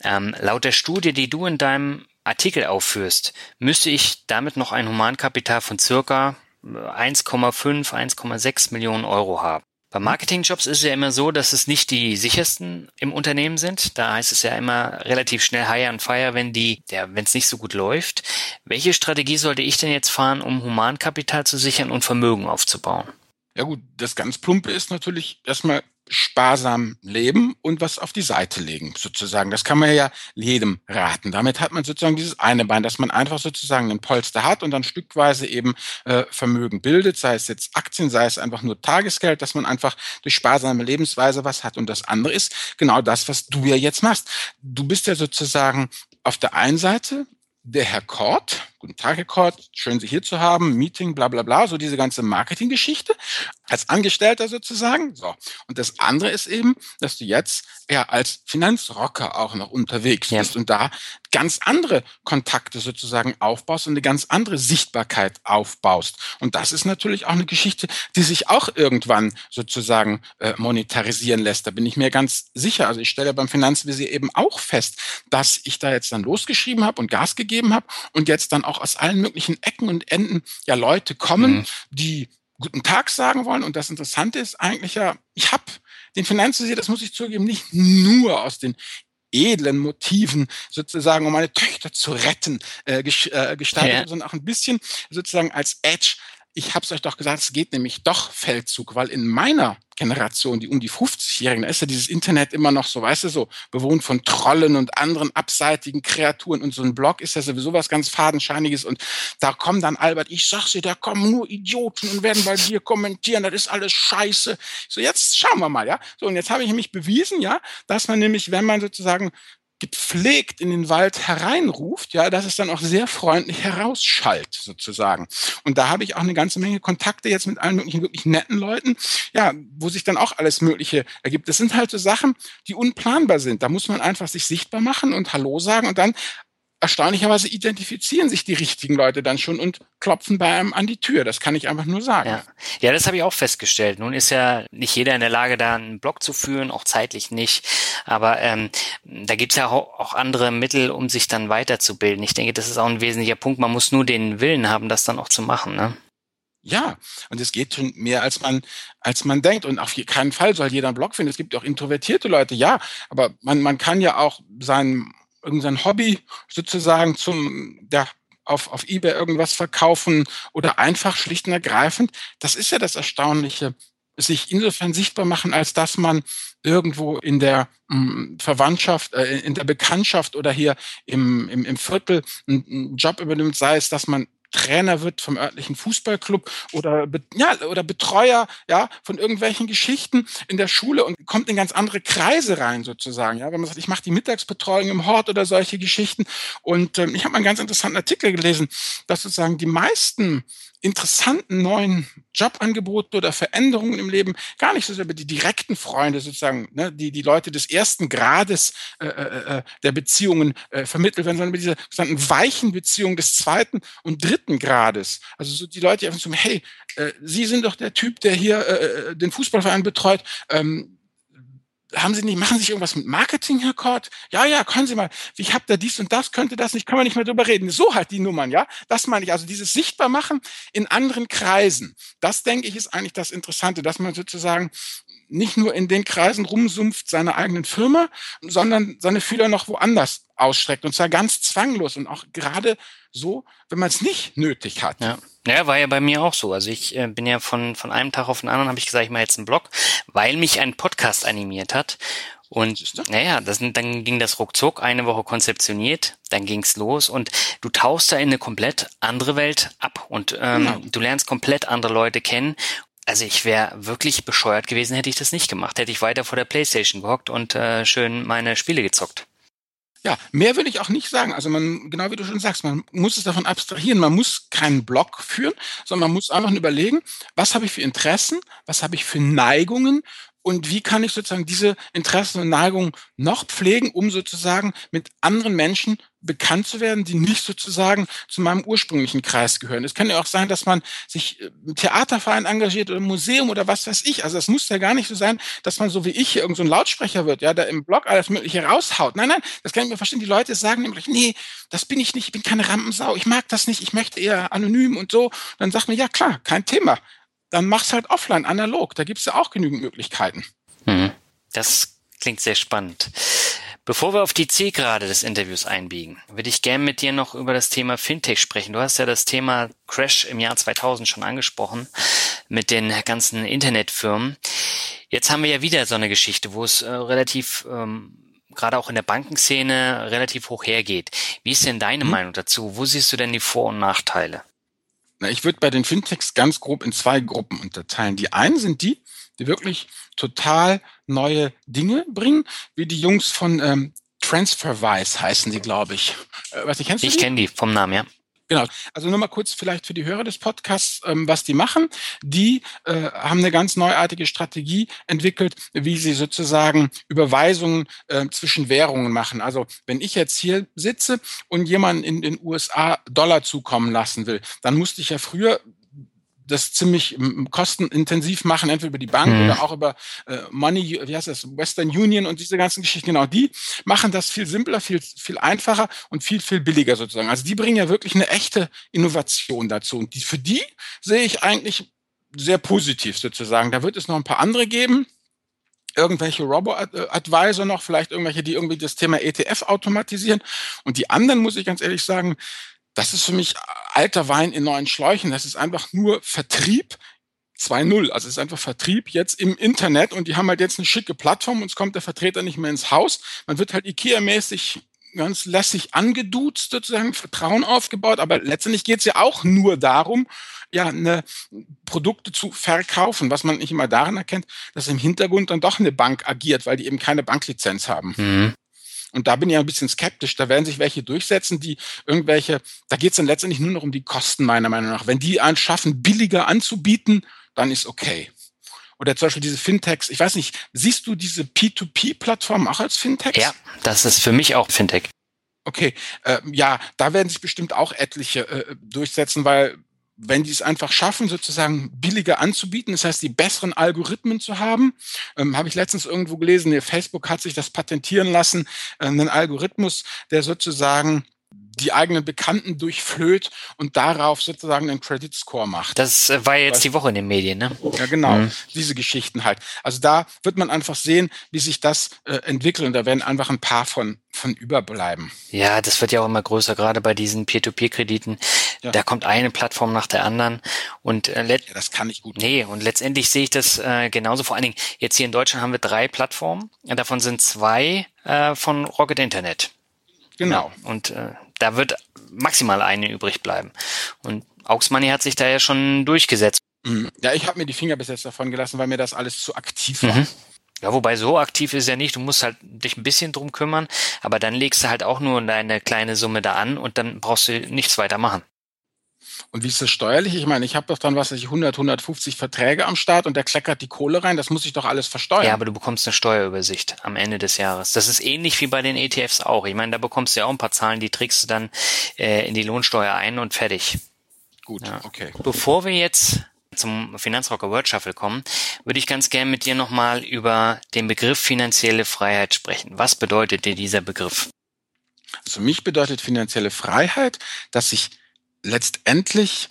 Ähm, laut der Studie, die du in deinem Artikel aufführst, müsste ich damit noch ein Humankapital von circa 1,5, 1,6 Millionen Euro haben. Bei Marketingjobs ist es ja immer so, dass es nicht die sichersten im Unternehmen sind. Da heißt es ja immer relativ schnell Hire and Fire, wenn die, ja, wenn es nicht so gut läuft. Welche Strategie sollte ich denn jetzt fahren, um Humankapital zu sichern und Vermögen aufzubauen? Ja gut, das ganz plumpe ist natürlich erstmal sparsam leben und was auf die Seite legen, sozusagen. Das kann man ja jedem raten. Damit hat man sozusagen dieses eine Bein, dass man einfach sozusagen ein Polster hat und dann stückweise eben äh, Vermögen bildet, sei es jetzt Aktien, sei es einfach nur Tagesgeld, dass man einfach durch sparsame Lebensweise was hat. Und das andere ist genau das, was du ja jetzt machst. Du bist ja sozusagen auf der einen Seite der Herr Kort, guten Tag, Herr Kort, schön Sie hier zu haben, Meeting, bla bla bla, so diese ganze Marketinggeschichte, als Angestellter sozusagen. So. Und das andere ist eben, dass du jetzt ja als Finanzrocker auch noch unterwegs ja. bist und da ganz andere Kontakte sozusagen aufbaust und eine ganz andere Sichtbarkeit aufbaust. Und das ist natürlich auch eine Geschichte, die sich auch irgendwann sozusagen äh, monetarisieren lässt. Da bin ich mir ganz sicher. Also ich stelle beim Finanzvisier eben auch fest, dass ich da jetzt dann losgeschrieben habe und Gas gegeben habe und jetzt dann auch aus allen möglichen Ecken und Enden ja Leute kommen, mhm. die guten Tag sagen wollen. Und das Interessante ist eigentlich ja, ich habe den Finanzvisier, das muss ich zugeben, nicht nur aus den edlen Motiven sozusagen, um meine Töchter zu retten, äh, äh gestaltet, ja. sondern auch ein bisschen sozusagen als Edge ich habe es euch doch gesagt, es geht nämlich doch Feldzug, weil in meiner Generation, die um die 50-Jährigen, da ist ja dieses Internet immer noch so, weißt du, so bewohnt von Trollen und anderen abseitigen Kreaturen und so ein Blog ist ja sowieso was ganz Fadenscheiniges und da kommen dann Albert, ich sag's dir, da kommen nur Idioten und werden bei dir kommentieren, das ist alles scheiße. So, jetzt schauen wir mal, ja. So, und jetzt habe ich nämlich bewiesen, ja, dass man nämlich, wenn man sozusagen gepflegt in den Wald hereinruft, ja, dass es dann auch sehr freundlich herausschallt, sozusagen. Und da habe ich auch eine ganze Menge Kontakte jetzt mit allen möglichen wirklich netten Leuten, ja, wo sich dann auch alles Mögliche ergibt. Das sind halt so Sachen, die unplanbar sind. Da muss man einfach sich sichtbar machen und Hallo sagen und dann erstaunlicherweise identifizieren sich die richtigen Leute dann schon und klopfen bei einem an die Tür. Das kann ich einfach nur sagen. Ja, ja das habe ich auch festgestellt. Nun ist ja nicht jeder in der Lage, da einen Blog zu führen, auch zeitlich nicht. Aber ähm, da gibt's ja auch, auch andere Mittel, um sich dann weiterzubilden. Ich denke, das ist auch ein wesentlicher Punkt. Man muss nur den Willen haben, das dann auch zu machen. Ne? Ja, und es geht schon mehr, als man, als man denkt. Und auf keinen Fall soll jeder einen Blog finden. Es gibt auch introvertierte Leute, ja, aber man, man kann ja auch sein, irgendein Hobby sozusagen zum, der auf, auf eBay irgendwas verkaufen oder einfach schlicht und ergreifend. Das ist ja das Erstaunliche, sich insofern sichtbar machen, als dass man irgendwo in der mh, Verwandtschaft, äh, in der Bekanntschaft oder hier im, im, im Viertel einen Job übernimmt, sei es, dass man Trainer wird vom örtlichen Fußballclub oder ja oder Betreuer ja von irgendwelchen Geschichten in der Schule und kommt in ganz andere Kreise rein sozusagen ja. Wenn man sagt ich mache die Mittagsbetreuung im Hort oder solche Geschichten. Und ähm, ich habe einen ganz interessanten Artikel gelesen dass sozusagen die meisten interessanten neuen Jobangebote oder Veränderungen im Leben gar nicht so sehr über die direkten Freunde sozusagen, ne, die die Leute des ersten Grades äh, äh, äh, der Beziehungen äh, vermittelt werden, sondern über diese sogenannten weichen Beziehungen des zweiten und dritten Grades. Also so die Leute, die einfach so, hey, äh, Sie sind doch der Typ, der hier äh, äh den Fußballverein betreut. Ähm, haben Sie nicht, machen Sie sich irgendwas mit Marketing, Herr Kort? Ja, ja, können Sie mal. Ich habe da dies und das, könnte das nicht, können wir nicht mehr drüber reden. So halt die Nummern, ja. Das meine ich. Also dieses Sichtbarmachen in anderen Kreisen. Das denke ich ist eigentlich das Interessante, dass man sozusagen nicht nur in den Kreisen rumsumpft seiner eigenen Firma, sondern seine Fühler noch woanders ausstreckt und zwar ganz zwanglos und auch gerade so, wenn man es nicht nötig hat. Ja. Ja, war ja bei mir auch so. Also ich äh, bin ja von, von einem Tag auf den anderen, habe ich gesagt, ich mache jetzt einen Blog, weil mich ein Podcast animiert hat. Und naja, das, dann ging das ruckzuck, eine Woche konzeptioniert, dann ging's los und du tauchst da in eine komplett andere Welt ab und ähm, genau. du lernst komplett andere Leute kennen also ich wäre wirklich bescheuert gewesen, hätte ich das nicht gemacht. Hätte ich weiter vor der Playstation gehockt und äh, schön meine Spiele gezockt. Ja, mehr würde ich auch nicht sagen. Also man, genau wie du schon sagst, man muss es davon abstrahieren. Man muss keinen Blog führen, sondern man muss einfach überlegen, was habe ich für Interessen, was habe ich für Neigungen und wie kann ich sozusagen diese Interessen und Neigungen noch pflegen, um sozusagen mit anderen Menschen bekannt zu werden, die nicht sozusagen zu meinem ursprünglichen Kreis gehören. Es kann ja auch sein, dass man sich im Theaterverein engagiert oder im Museum oder was weiß ich. Also es muss ja gar nicht so sein, dass man so wie ich hier irgendein so Lautsprecher wird, ja, der im Blog alles Mögliche raushaut. Nein, nein, das kann ich mir verstehen. Die Leute sagen nämlich, nee, das bin ich nicht, ich bin keine Rampensau, ich mag das nicht, ich möchte eher anonym und so. Dann sagt man, ja klar, kein Thema dann mach's halt offline, analog. Da gibt's ja auch genügend Möglichkeiten. Hm. Das klingt sehr spannend. Bevor wir auf die Zielgerade des Interviews einbiegen, würde ich gerne mit dir noch über das Thema Fintech sprechen. Du hast ja das Thema Crash im Jahr 2000 schon angesprochen mit den ganzen Internetfirmen. Jetzt haben wir ja wieder so eine Geschichte, wo es äh, relativ ähm, gerade auch in der Bankenszene relativ hoch hergeht. Wie ist denn deine hm. Meinung dazu? Wo siehst du denn die Vor- und Nachteile? Na, ich würde bei den Fintechs ganz grob in zwei Gruppen unterteilen. Die einen sind die, die wirklich total neue Dinge bringen, wie die Jungs von ähm, TransferWise heißen die, glaube ich. Äh, was, kennst du ich kenne die vom Namen, ja. Genau. Also nur mal kurz vielleicht für die Hörer des Podcasts, ähm, was die machen. Die äh, haben eine ganz neuartige Strategie entwickelt, wie sie sozusagen Überweisungen äh, zwischen Währungen machen. Also wenn ich jetzt hier sitze und jemanden in den USA Dollar zukommen lassen will, dann musste ich ja früher das ziemlich kostenintensiv machen, entweder über die Bank mhm. oder auch über äh, Money, wie heißt das, Western Union und diese ganzen Geschichten. Genau, die machen das viel simpler, viel, viel einfacher und viel, viel billiger sozusagen. Also die bringen ja wirklich eine echte Innovation dazu. Und die, für die sehe ich eigentlich sehr positiv sozusagen. Da wird es noch ein paar andere geben irgendwelche Robo-Advisor noch, vielleicht irgendwelche, die irgendwie das Thema ETF automatisieren. Und die anderen, muss ich ganz ehrlich sagen, das ist für mich alter Wein in neuen Schläuchen. Das ist einfach nur Vertrieb 2.0. Also es ist einfach Vertrieb jetzt im Internet und die haben halt jetzt eine schicke Plattform und es kommt der Vertreter nicht mehr ins Haus. Man wird halt IKEA-mäßig ganz lässig angeduzt, sozusagen Vertrauen aufgebaut, aber letztendlich geht es ja auch nur darum, ja, eine Produkte zu verkaufen, was man nicht immer daran erkennt, dass im Hintergrund dann doch eine Bank agiert, weil die eben keine Banklizenz haben. Mhm. Und da bin ich ein bisschen skeptisch. Da werden sich welche durchsetzen, die irgendwelche, da geht es dann letztendlich nur noch um die Kosten, meiner Meinung nach. Wenn die einen schaffen, billiger anzubieten, dann ist okay. Oder zum Beispiel diese Fintechs. Ich weiß nicht, siehst du diese P2P-Plattform auch als Fintech? Ja, das ist für mich auch Fintech. Okay, äh, ja, da werden sich bestimmt auch etliche äh, durchsetzen, weil wenn die es einfach schaffen, sozusagen billiger anzubieten, das heißt, die besseren Algorithmen zu haben, ähm, habe ich letztens irgendwo gelesen, Facebook hat sich das patentieren lassen, äh, einen Algorithmus, der sozusagen die eigenen Bekannten durchflöht und darauf sozusagen einen Credit Score macht. Das äh, war jetzt die Woche in den Medien, ne? Ja, genau. Mhm. Diese Geschichten halt. Also da wird man einfach sehen, wie sich das äh, entwickelt und da werden einfach ein paar von, von überbleiben. Ja, das wird ja auch immer größer, gerade bei diesen Peer-to-Peer-Krediten. Ja. Da kommt eine Plattform nach der anderen und äh, ja, das kann ich gut. Nee, und letztendlich sehe ich das äh, genauso. Vor allen Dingen, jetzt hier in Deutschland haben wir drei Plattformen. Davon sind zwei äh, von Rocket Internet. Genau. Ja, und äh, da wird maximal eine übrig bleiben. Und Auxmoney hat sich da ja schon durchgesetzt. Mhm. Ja, ich habe mir die Finger bis jetzt davon gelassen, weil mir das alles zu aktiv war. Mhm. Ja, wobei so aktiv ist ja nicht. Du musst halt dich ein bisschen drum kümmern, aber dann legst du halt auch nur deine kleine Summe da an und dann brauchst du nichts weiter machen. Und wie ist das steuerlich? Ich meine, ich habe doch dann, was weiß ich, 100, 150 Verträge am Start und der kleckert die Kohle rein. Das muss ich doch alles versteuern. Ja, aber du bekommst eine Steuerübersicht am Ende des Jahres. Das ist ähnlich wie bei den ETFs auch. Ich meine, da bekommst du ja auch ein paar Zahlen, die trägst du dann äh, in die Lohnsteuer ein und fertig. Gut, ja. okay. Bevor wir jetzt zum Finanzrocker World Shuffle kommen, würde ich ganz gerne mit dir nochmal über den Begriff finanzielle Freiheit sprechen. Was bedeutet dir dieser Begriff? Also mich bedeutet finanzielle Freiheit, dass ich letztendlich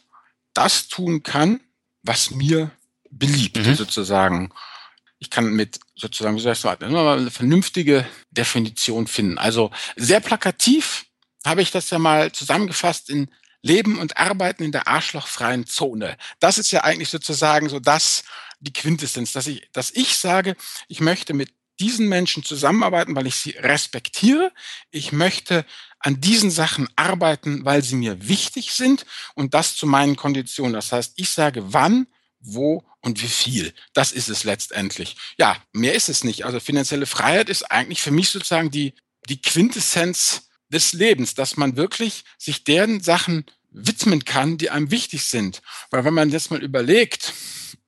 das tun kann, was mir beliebt, mhm. sozusagen. Ich kann mit sozusagen, wie soll ich sagen, immer mal eine vernünftige Definition finden. Also sehr plakativ habe ich das ja mal zusammengefasst in Leben und Arbeiten in der arschlochfreien Zone. Das ist ja eigentlich sozusagen so das, die Quintessenz, dass ich, dass ich sage, ich möchte mit diesen Menschen zusammenarbeiten, weil ich sie respektiere. Ich möchte an diesen Sachen arbeiten, weil sie mir wichtig sind und das zu meinen Konditionen. Das heißt, ich sage wann, wo und wie viel. Das ist es letztendlich. Ja, mehr ist es nicht. Also finanzielle Freiheit ist eigentlich für mich sozusagen die, die Quintessenz des Lebens, dass man wirklich sich deren Sachen widmen kann, die einem wichtig sind. Weil wenn man jetzt mal überlegt,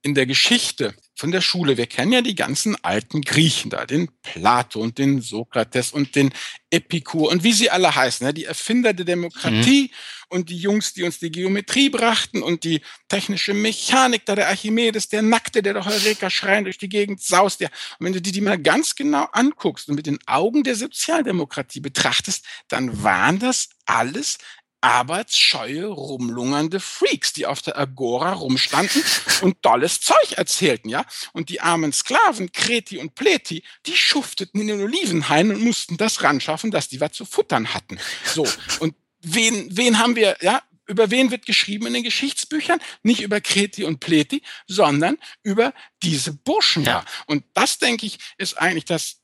in der Geschichte von der Schule, wir kennen ja die ganzen alten Griechen da, den Plato und den Sokrates und den Epikur und wie sie alle heißen, ja, die Erfinder der Demokratie mhm. und die Jungs, die uns die Geometrie brachten und die technische Mechanik, da der Archimedes, der Nackte, der der Heureka schreien durch die Gegend saust. Ja. Und wenn du die, die mal ganz genau anguckst und mit den Augen der Sozialdemokratie betrachtest, dann waren das alles arbeitsscheue, rumlungernde Freaks, die auf der Agora rumstanden und dolles Zeug erzählten, ja. Und die armen Sklaven, Kreti und Pleti, die schufteten in den Olivenhainen und mussten das ran schaffen, dass die was zu futtern hatten. So. Und wen, wen haben wir, ja, über wen wird geschrieben in den Geschichtsbüchern? Nicht über Kreti und Pleti, sondern über diese Burschen ja. Und das, denke ich, ist eigentlich das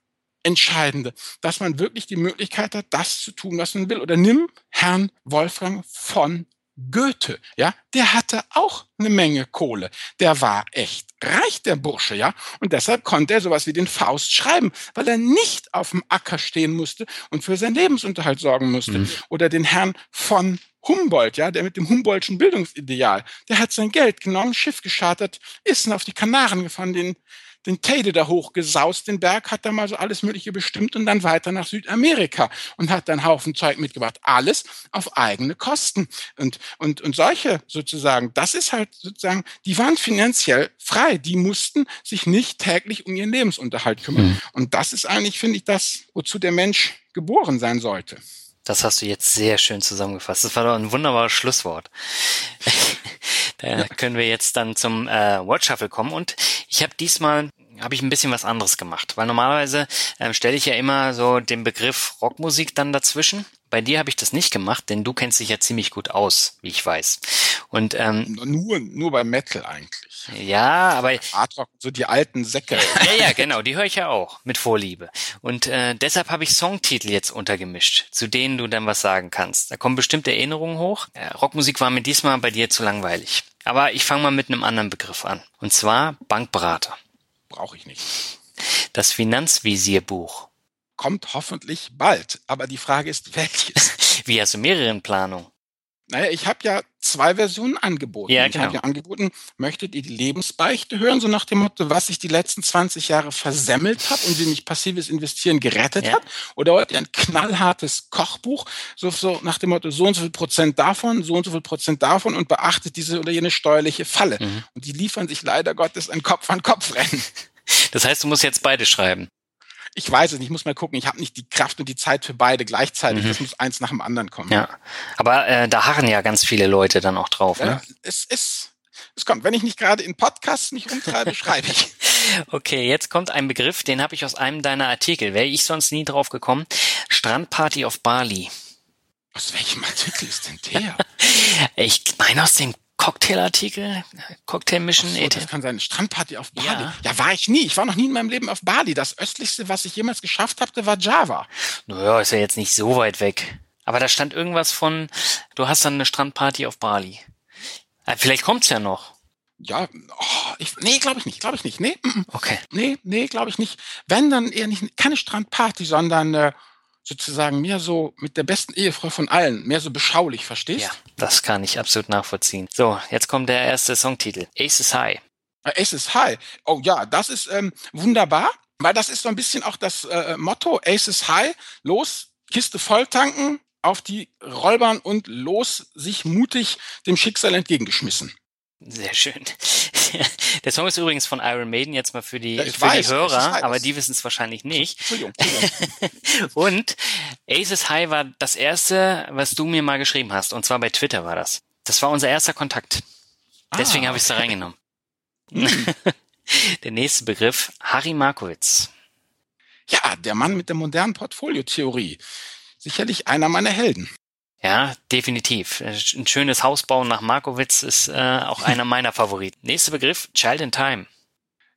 Entscheidende, dass man wirklich die Möglichkeit hat, das zu tun, was man will. Oder nimm Herrn Wolfgang von Goethe, ja, der hatte auch eine Menge Kohle. Der war echt reich, der Bursche, ja. Und deshalb konnte er sowas wie den Faust schreiben, weil er nicht auf dem Acker stehen musste und für seinen Lebensunterhalt sorgen musste. Mhm. Oder den Herrn von Humboldt, ja, der mit dem Humboldtschen Bildungsideal, der hat sein Geld genommen, Schiff geschartert, ist auf die Kanaren gefahren, den den Teide da hochgesaust, den Berg, hat da mal so alles Mögliche bestimmt und dann weiter nach Südamerika und hat dann Haufen Zeug mitgebracht. Alles auf eigene Kosten. Und, und, und solche sozusagen, das ist halt sozusagen, die waren finanziell frei. Die mussten sich nicht täglich um ihren Lebensunterhalt kümmern. Mhm. Und das ist eigentlich, finde ich, das, wozu der Mensch geboren sein sollte. Das hast du jetzt sehr schön zusammengefasst. Das war doch ein wunderbares Schlusswort. da können wir jetzt dann zum äh, Word Shuffle kommen und ich habe diesmal habe ich ein bisschen was anderes gemacht, weil normalerweise ähm, stelle ich ja immer so den Begriff Rockmusik dann dazwischen. Bei dir habe ich das nicht gemacht, denn du kennst dich ja ziemlich gut aus, wie ich weiß. Und ähm, nur nur bei Metal eigentlich. Ja, aber Hardrock, so die alten Säcke. ja, ja, genau, die höre ich ja auch mit Vorliebe. Und äh, deshalb habe ich Songtitel jetzt untergemischt, zu denen du dann was sagen kannst. Da kommen bestimmte Erinnerungen hoch. Äh, Rockmusik war mir diesmal bei dir zu langweilig. Aber ich fange mal mit einem anderen Begriff an. Und zwar Bankberater brauche ich nicht. Das Finanzvisierbuch. Kommt hoffentlich bald, aber die Frage ist, welches? Wie hast du mehrere in Planung? Naja, ich habe ja zwei Versionen angeboten. Ja, Ich genau. habe ja angeboten, möchtet ihr die Lebensbeichte hören, so nach dem Motto, was ich die letzten 20 Jahre versemmelt habe und wie mich passives Investieren gerettet Ja. hat? Oder wollt ihr ein knallhartes Kochbuch, so, so nach dem Motto, so und so viel Prozent davon, so und so viel Prozent davon und beachtet diese oder jene steuerliche Falle? Mhm. Und die liefern sich leider Gottes ein Kopf-an-Kopf-Rennen. Das heißt, du musst jetzt beide schreiben. Ich weiß es, ich muss mal gucken. Ich habe nicht die Kraft und die Zeit für beide gleichzeitig. Mhm. Das muss eins nach dem anderen kommen. Ja. Aber äh, da harren ja ganz viele Leute dann auch drauf, Ja, ne? es ist, es kommt. Wenn ich nicht gerade in Podcasts mich rumtreibe, schreibe ich. Okay, jetzt kommt ein Begriff, den habe ich aus einem deiner Artikel. Wäre ich sonst nie drauf gekommen. Strandparty auf Bali. Aus welchem Artikel ist denn der? Ich meine aus dem Cocktailartikel, Cocktail Mission. Ach so, das kann sein. Strandparty auf Bali. Ja. Ja. war ich nie. Ich war noch nie in meinem Leben auf Bali. Das östlichste, was ich jemals geschafft hatte, war Java. Naja, ist ja jetzt nicht so weit weg. Aber da stand irgendwas von, du hast dann eine Strandparty auf Bali. Ah, Vielleicht kommt's ja noch. Ja, oh, ich, nee, glaube ich nicht. Glaube ich nicht. Nee, mm, mm. Okay. nee, nee, glaube ich nicht. Wenn dann eher nicht, keine Strandparty, sondern äh, sozusagen mehr so mit der besten Ehefrau von allen. Mehr so beschaulich, verstehst? Ja, das kann ich absolut nachvollziehen. So, jetzt kommt der erste Songtitel. Aces High. Äh, Aces High. Oh ja, das ist ähm, wunderbar, weil das ist so ein bisschen auch das äh, Motto Aces High. Los, Kiste voll tanken, auf die Rollbahn und los, sich mutig dem Schicksal entgegengeschmissen. Sehr schön. Der Song ist übrigens von Iron Maiden, jetzt mal für die, Ja, für weiß, die Hörer, aber die wissen es wahrscheinlich nicht. Entschuldigung. Entschuldigung. Und Aces High war das erste, was du mir mal geschrieben hast. Und zwar bei Twitter war das. Das war unser erster Kontakt. Deswegen Ah. habe ich es da reingenommen. Hm. Der nächste Begriff, Harry Markowitz. Ja, der Mann mit der modernen Portfoliotheorie. Sicherlich einer meiner Helden. Ja, definitiv. Ein schönes Haus bauen nach Markowitz ist äh, auch einer meiner Favoriten. Nächster Begriff, Child in Time.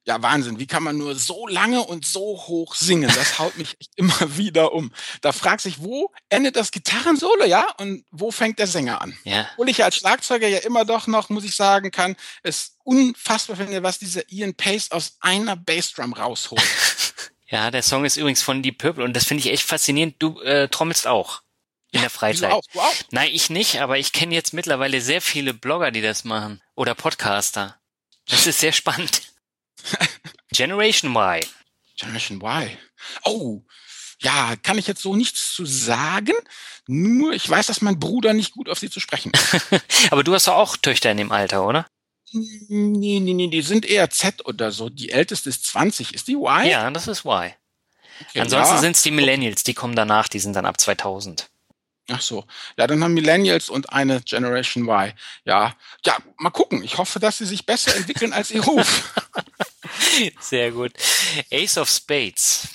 Ja, Wahnsinn. Wie kann man nur so lange und so hoch singen? Das haut mich echt immer wieder um. Da fragt sich, wo endet das Gitarrensolo, ja? Und wo fängt der Sänger an? Ja, Obwohl ich ja als Schlagzeuger ja immer doch noch, muss ich sagen, kann, es unfassbar finde, was dieser Ian Pace aus einer Bassdrum rausholt. ja, der Song ist übrigens von Deep Purple und das finde ich echt faszinierend. Du äh, trommelst auch in der Freizeit. auch, auch. Nein, ich nicht, aber ich kenne jetzt mittlerweile sehr viele Blogger, die das machen. Oder Podcaster. Das ist sehr spannend. Generation Y. Generation Y. Oh, ja, kann ich jetzt so nichts zu sagen. Nur, ich weiß, dass mein Bruder nicht gut auf sie zu sprechen ist. Aber du hast doch auch Töchter in dem Alter, oder? Nee, nee, nee, die sind eher Z oder so. Die älteste ist 20. Ist die Y? Ja, das ist Y. Okay, Ansonsten ja. sind es die Millennials, die kommen danach, die sind dann ab 2000. Ach so. Ja, dann haben Millennials und eine Generation Y. Ja, ja, mal gucken. Ich hoffe, dass sie sich besser entwickeln als ihr Ruf. Sehr gut. Ace of Spades.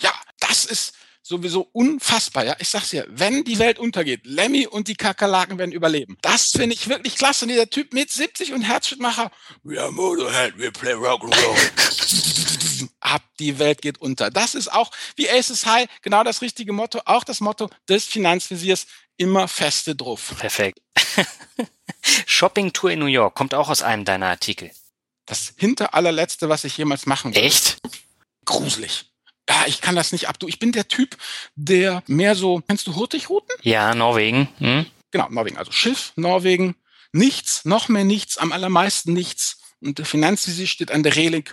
Ja, das ist sowieso unfassbar. Ja, ich sag's dir, wenn die Welt untergeht, Lemmy und die Kakerlaken werden überleben. Das finde ich wirklich klasse. Und dieser Typ mit 70 und Herzschrittmacher. We are Motorhead, we play rock and roll. Ab, die Welt geht unter. Das ist auch wie Aces High genau das richtige Motto. Auch das Motto des Finanzvisiers. Immer feste drauf. Perfekt. Shopping Tour in New York kommt auch aus einem deiner Artikel. Das hinter allerletzte, was ich jemals machen würde. Echt? Gruselig. Ja, ich kann das nicht ab. Du, ich bin der Typ, der mehr so, kennst du Hurtigruten? Ja, Norwegen. Hm? Genau, Norwegen. Also Schiff, Norwegen, nichts, noch mehr nichts, am allermeisten nichts. Und der Finanzvisier steht an der Reling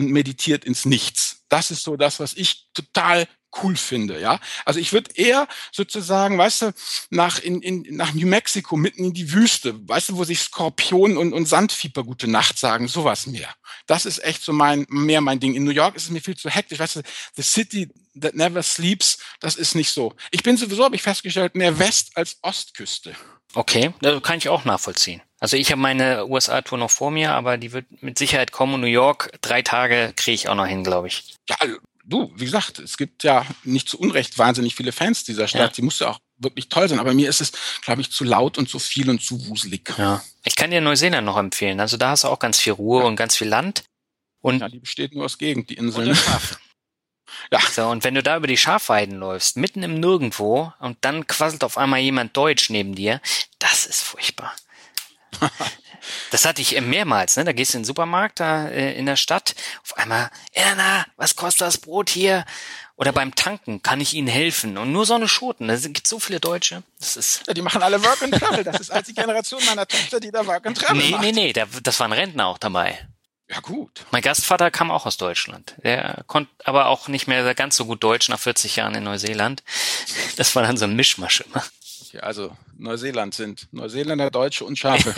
und meditiert ins Nichts. Das ist so das, was ich total cool finde, ja. Also ich würde eher sozusagen, weißt du, nach, in, in, nach New Mexico, mitten in die Wüste, weißt du, wo sich Skorpion und, und Sandfieber gute Nacht sagen, sowas mehr. Das ist echt so mein, mehr mein Ding. In New York ist es mir viel zu hektisch, weißt du, the city that never sleeps, das ist nicht so. Ich bin sowieso, habe ich festgestellt, mehr West- als Ostküste. Okay, das kann ich auch nachvollziehen. Also ich habe meine USA-Tour noch vor mir, aber die wird mit Sicherheit kommen. Und New York, drei Tage kriege ich auch noch hin, glaube ich. Ja, also, du, wie gesagt, es gibt ja nicht zu Unrecht wahnsinnig viele Fans dieser Stadt. Ja. Sie muss ja auch wirklich toll sein, aber mir ist es, glaube ich, zu laut und zu viel und zu wuselig. Ja. Ich kann dir Neuseeland noch empfehlen. Also da hast du auch ganz viel Ruhe Ja. und ganz viel Land. Und, Ja, die besteht nur aus Gegend, die Inseln. Ja. So, und wenn du da über die Schafweiden läufst, mitten im Nirgendwo, und dann quasselt auf einmal jemand Deutsch neben dir, das ist furchtbar. Das hatte ich mehrmals, ne? Da gehst du in den Supermarkt da äh, in der Stadt, auf einmal, Erna, was kostet das Brot hier? Oder beim Tanken kann ich Ihnen helfen. Und nur so eine Schoten. Da gibt so viele Deutsche. Das ist. Ja, die machen alle Work and Travel. Das ist als die Generation meiner Tochter, die da Work and Travel Nee, macht. nee, nee, da, das waren Rentner auch dabei. Ja, gut. Mein Gastvater kam auch aus Deutschland. Der konnte aber auch nicht mehr ganz so gut Deutsch nach 40 Jahren in Neuseeland. Das war dann so ein Mischmasch immer. Okay, also Neuseeland sind Neuseeländer, Deutsche und Schafe.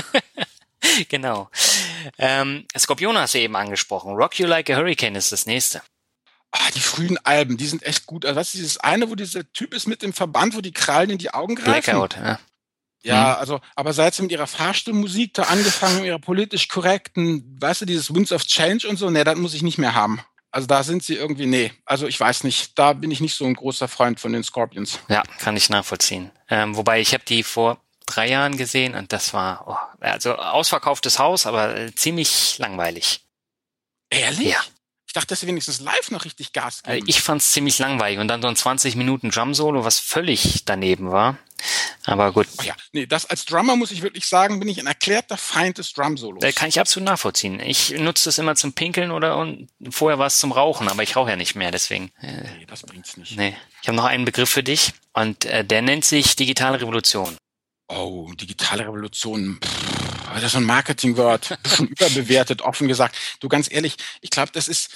genau. Ähm, Skorpion hast du eben angesprochen. Rock You Like a Hurricane ist das nächste. Ah, die frühen Alben, die sind echt gut. Also was ist dieses eine, wo dieser Typ ist mit dem Verband, wo die Krallen in die Augen greifen? Blackout, ja. Ja, Mhm. also, aber seit sie mit ihrer Fahrstuhlmusik da angefangen, mit ihrer politisch korrekten, weißt du, dieses Winds of Change und so, nee, das muss ich nicht mehr haben. Also da sind sie irgendwie, nee, also ich weiß nicht, da bin ich nicht so ein großer Freund von den Scorpions. Ja, kann ich nachvollziehen. Ähm, wobei ich habe die vor drei Jahren gesehen und das war oh, also ausverkauftes Haus, aber äh, ziemlich langweilig. Ehrlich? Ja. Ich dachte, dass sie wenigstens live noch richtig Gas Äh, geben. Ich fand's ziemlich langweilig und dann so ein 20 Minuten Drum Solo, was völlig daneben war. Aber gut, Oh ja, nee, das als Drummer muss ich wirklich sagen, bin ich ein erklärter Feind des Drum-Solos. äh, kann ich absolut nachvollziehen. Ich nutze das immer zum Pinkeln oder und vorher war es zum Rauchen, aber ich rauche ja nicht mehr, deswegen. Äh, Nee, das bringt's nicht. nee. Ich habe noch einen Begriff für dich und äh, der nennt sich digitale Revolution. Oh, digitale Revolution. Pff, das ist so ein Marketingwort. Schon überbewertet, offen gesagt. Du, ganz ehrlich, ich glaube, das ist,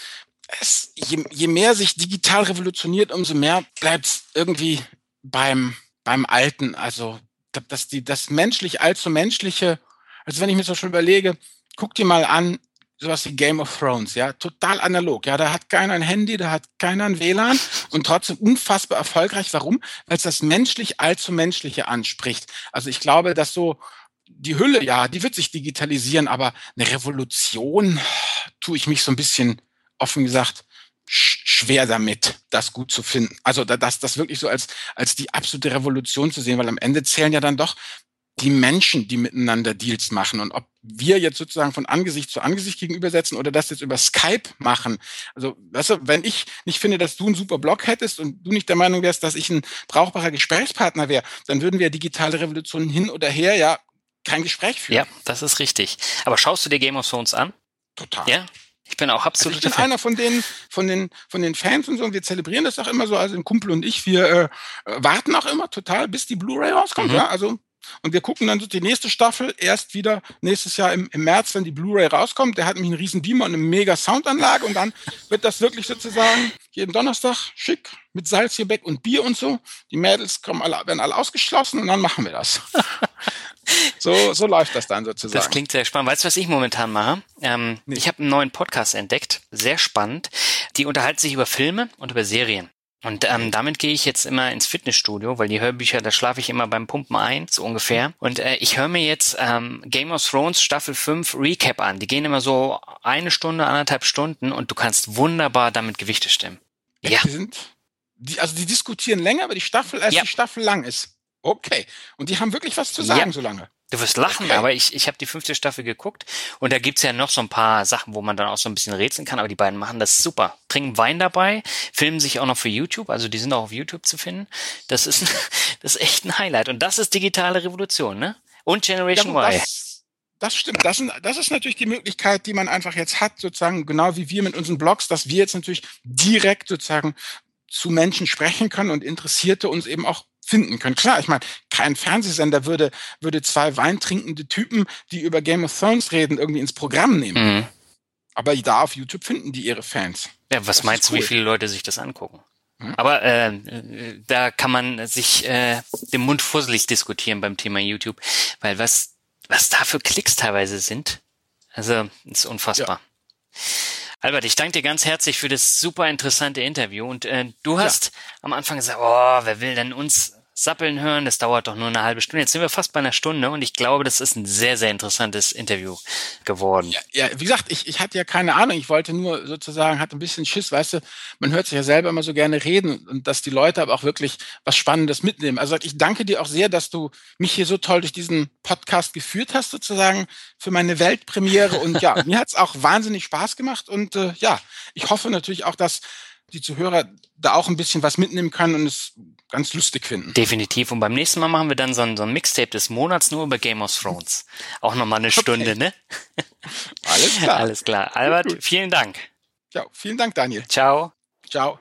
es, je, je mehr sich digital revolutioniert, umso mehr bleibt's irgendwie beim, beim Alten. Also, dass die, das menschlich allzu menschliche, also wenn ich mir so schon überlege, guck dir mal an, sowas wie Game of Thrones, ja, total analog. Ja, da hat keiner ein Handy, da hat keiner ein WLAN und trotzdem unfassbar erfolgreich. Warum? Weil es das menschlich allzu menschliche anspricht. Also ich glaube, dass so die Hülle, ja, die wird sich digitalisieren, aber eine Revolution tue ich mich so ein bisschen, offen gesagt, sch schwer damit, das gut zu finden. Also da- das, das wirklich so als, als die absolute Revolution zu sehen, weil am Ende zählen ja dann doch die Menschen, die miteinander Deals machen. Und ob wir jetzt sozusagen von Angesicht zu Angesicht gegenübersetzen oder das jetzt über Skype machen. Also, weißt du, wenn ich nicht finde, dass du einen super Blog hättest und du nicht der Meinung wärst, dass ich ein brauchbarer Gesprächspartner wäre, dann würden wir digitale Revolutionen hin oder her ja kein Gespräch führen. Ja, das ist richtig. Aber schaust du dir Game of Thrones an? Total. Ja? Ich bin auch Also absolut ich bin einer von den, von den, von den Fans und so. Und wir zelebrieren das auch immer so. Also ein Kumpel und ich, wir äh, warten auch immer total, bis die Blu-ray rauskommt. Mhm. Ja, also und wir gucken dann so die nächste Staffel erst wieder nächstes Jahr im, im März, wenn die Blu-ray rauskommt. Der hat nämlich einen riesen Beamer und eine mega Soundanlage und dann wird das wirklich sozusagen jeden Donnerstag schick mit Salzgebäck und Bier und so. Die Mädels kommen alle, werden alle ausgeschlossen und dann machen wir das. so, so läuft das dann sozusagen. Das klingt sehr spannend. Weißt du, was ich momentan mache? Ähm, Nee. Ich habe einen neuen Podcast entdeckt, sehr spannend. Die unterhalten sich über Filme und über Serien. Und ähm, damit gehe ich jetzt immer ins Fitnessstudio, weil die Hörbücher, da schlafe ich immer beim Pumpen ein, so ungefähr. Und äh, ich höre mir jetzt ähm, Game of Thrones Staffel 5 Recap an. Die gehen immer so eine Stunde, anderthalb Stunden und du kannst wunderbar damit Gewichte stemmen. Ja, Die sind, die, also die diskutieren länger über die Staffel, als Ja. die Staffel lang ist. Okay. Und die haben wirklich was zu sagen Ja. so lange. Du wirst lachen, Okay. aber ich, ich habe die fünfte Staffel geguckt und da gibt's ja noch so ein paar Sachen, wo man dann auch so ein bisschen rätseln kann, aber die beiden machen das super. Trinken Wein dabei, filmen sich auch noch für YouTube, also die sind auch auf YouTube zu finden. Das ist, das ist echt ein Highlight. Und das ist digitale Revolution, ne? Und Generation Ja, Y. das, das stimmt. Das, das ist natürlich die Möglichkeit, die man einfach jetzt hat, sozusagen, genau wie wir mit unseren Blogs, dass wir jetzt natürlich direkt sozusagen zu Menschen sprechen können und Interessierte uns eben auch finden können. Klar, ich meine, kein Fernsehsender würde, würde zwei weintrinkende Typen, die über Game of Thrones reden, irgendwie ins Programm nehmen. Mhm. Aber da auf YouTube finden die ihre Fans. Ja, was Das meinst du, wie cool. viele Leute sich das angucken? Hm? Aber äh, da kann man sich äh, den Mund fusselig diskutieren beim Thema YouTube, weil was was da für Klicks teilweise sind, also ist unfassbar. Albert, ich danke dir ganz herzlich für das super interessante Interview und äh, du hast am Anfang gesagt, oh, wer will denn uns sappeln hören? Das dauert doch nur eine halbe Stunde. Jetzt sind wir fast bei einer Stunde und ich glaube, das ist ein sehr, sehr interessantes Interview geworden. Ja, ja, wie gesagt, ich, ich hatte ja keine Ahnung. Ich wollte nur sozusagen, hatte ein bisschen Schiss, weißt du, man hört sich ja selber immer so gerne reden und dass die Leute aber auch wirklich was Spannendes mitnehmen. Also ich danke dir auch sehr, dass du mich hier so toll durch diesen Podcast geführt hast, sozusagen für meine Weltpremiere. Und ja, mir hat's auch wahnsinnig Spaß gemacht. Und äh, ja, ich hoffe natürlich auch, dass die Zuhörer da auch ein bisschen was mitnehmen können und es ganz lustig finden. Definitiv. Und beim nächsten Mal machen wir dann so ein, so ein Mixtape des Monats nur über Game of Thrones. Auch nochmal eine Stunde, ne? Alles klar. Alles klar. Albert, Gut, gut. vielen Dank. Ja, vielen Dank, Daniel. Ciao. Ciao.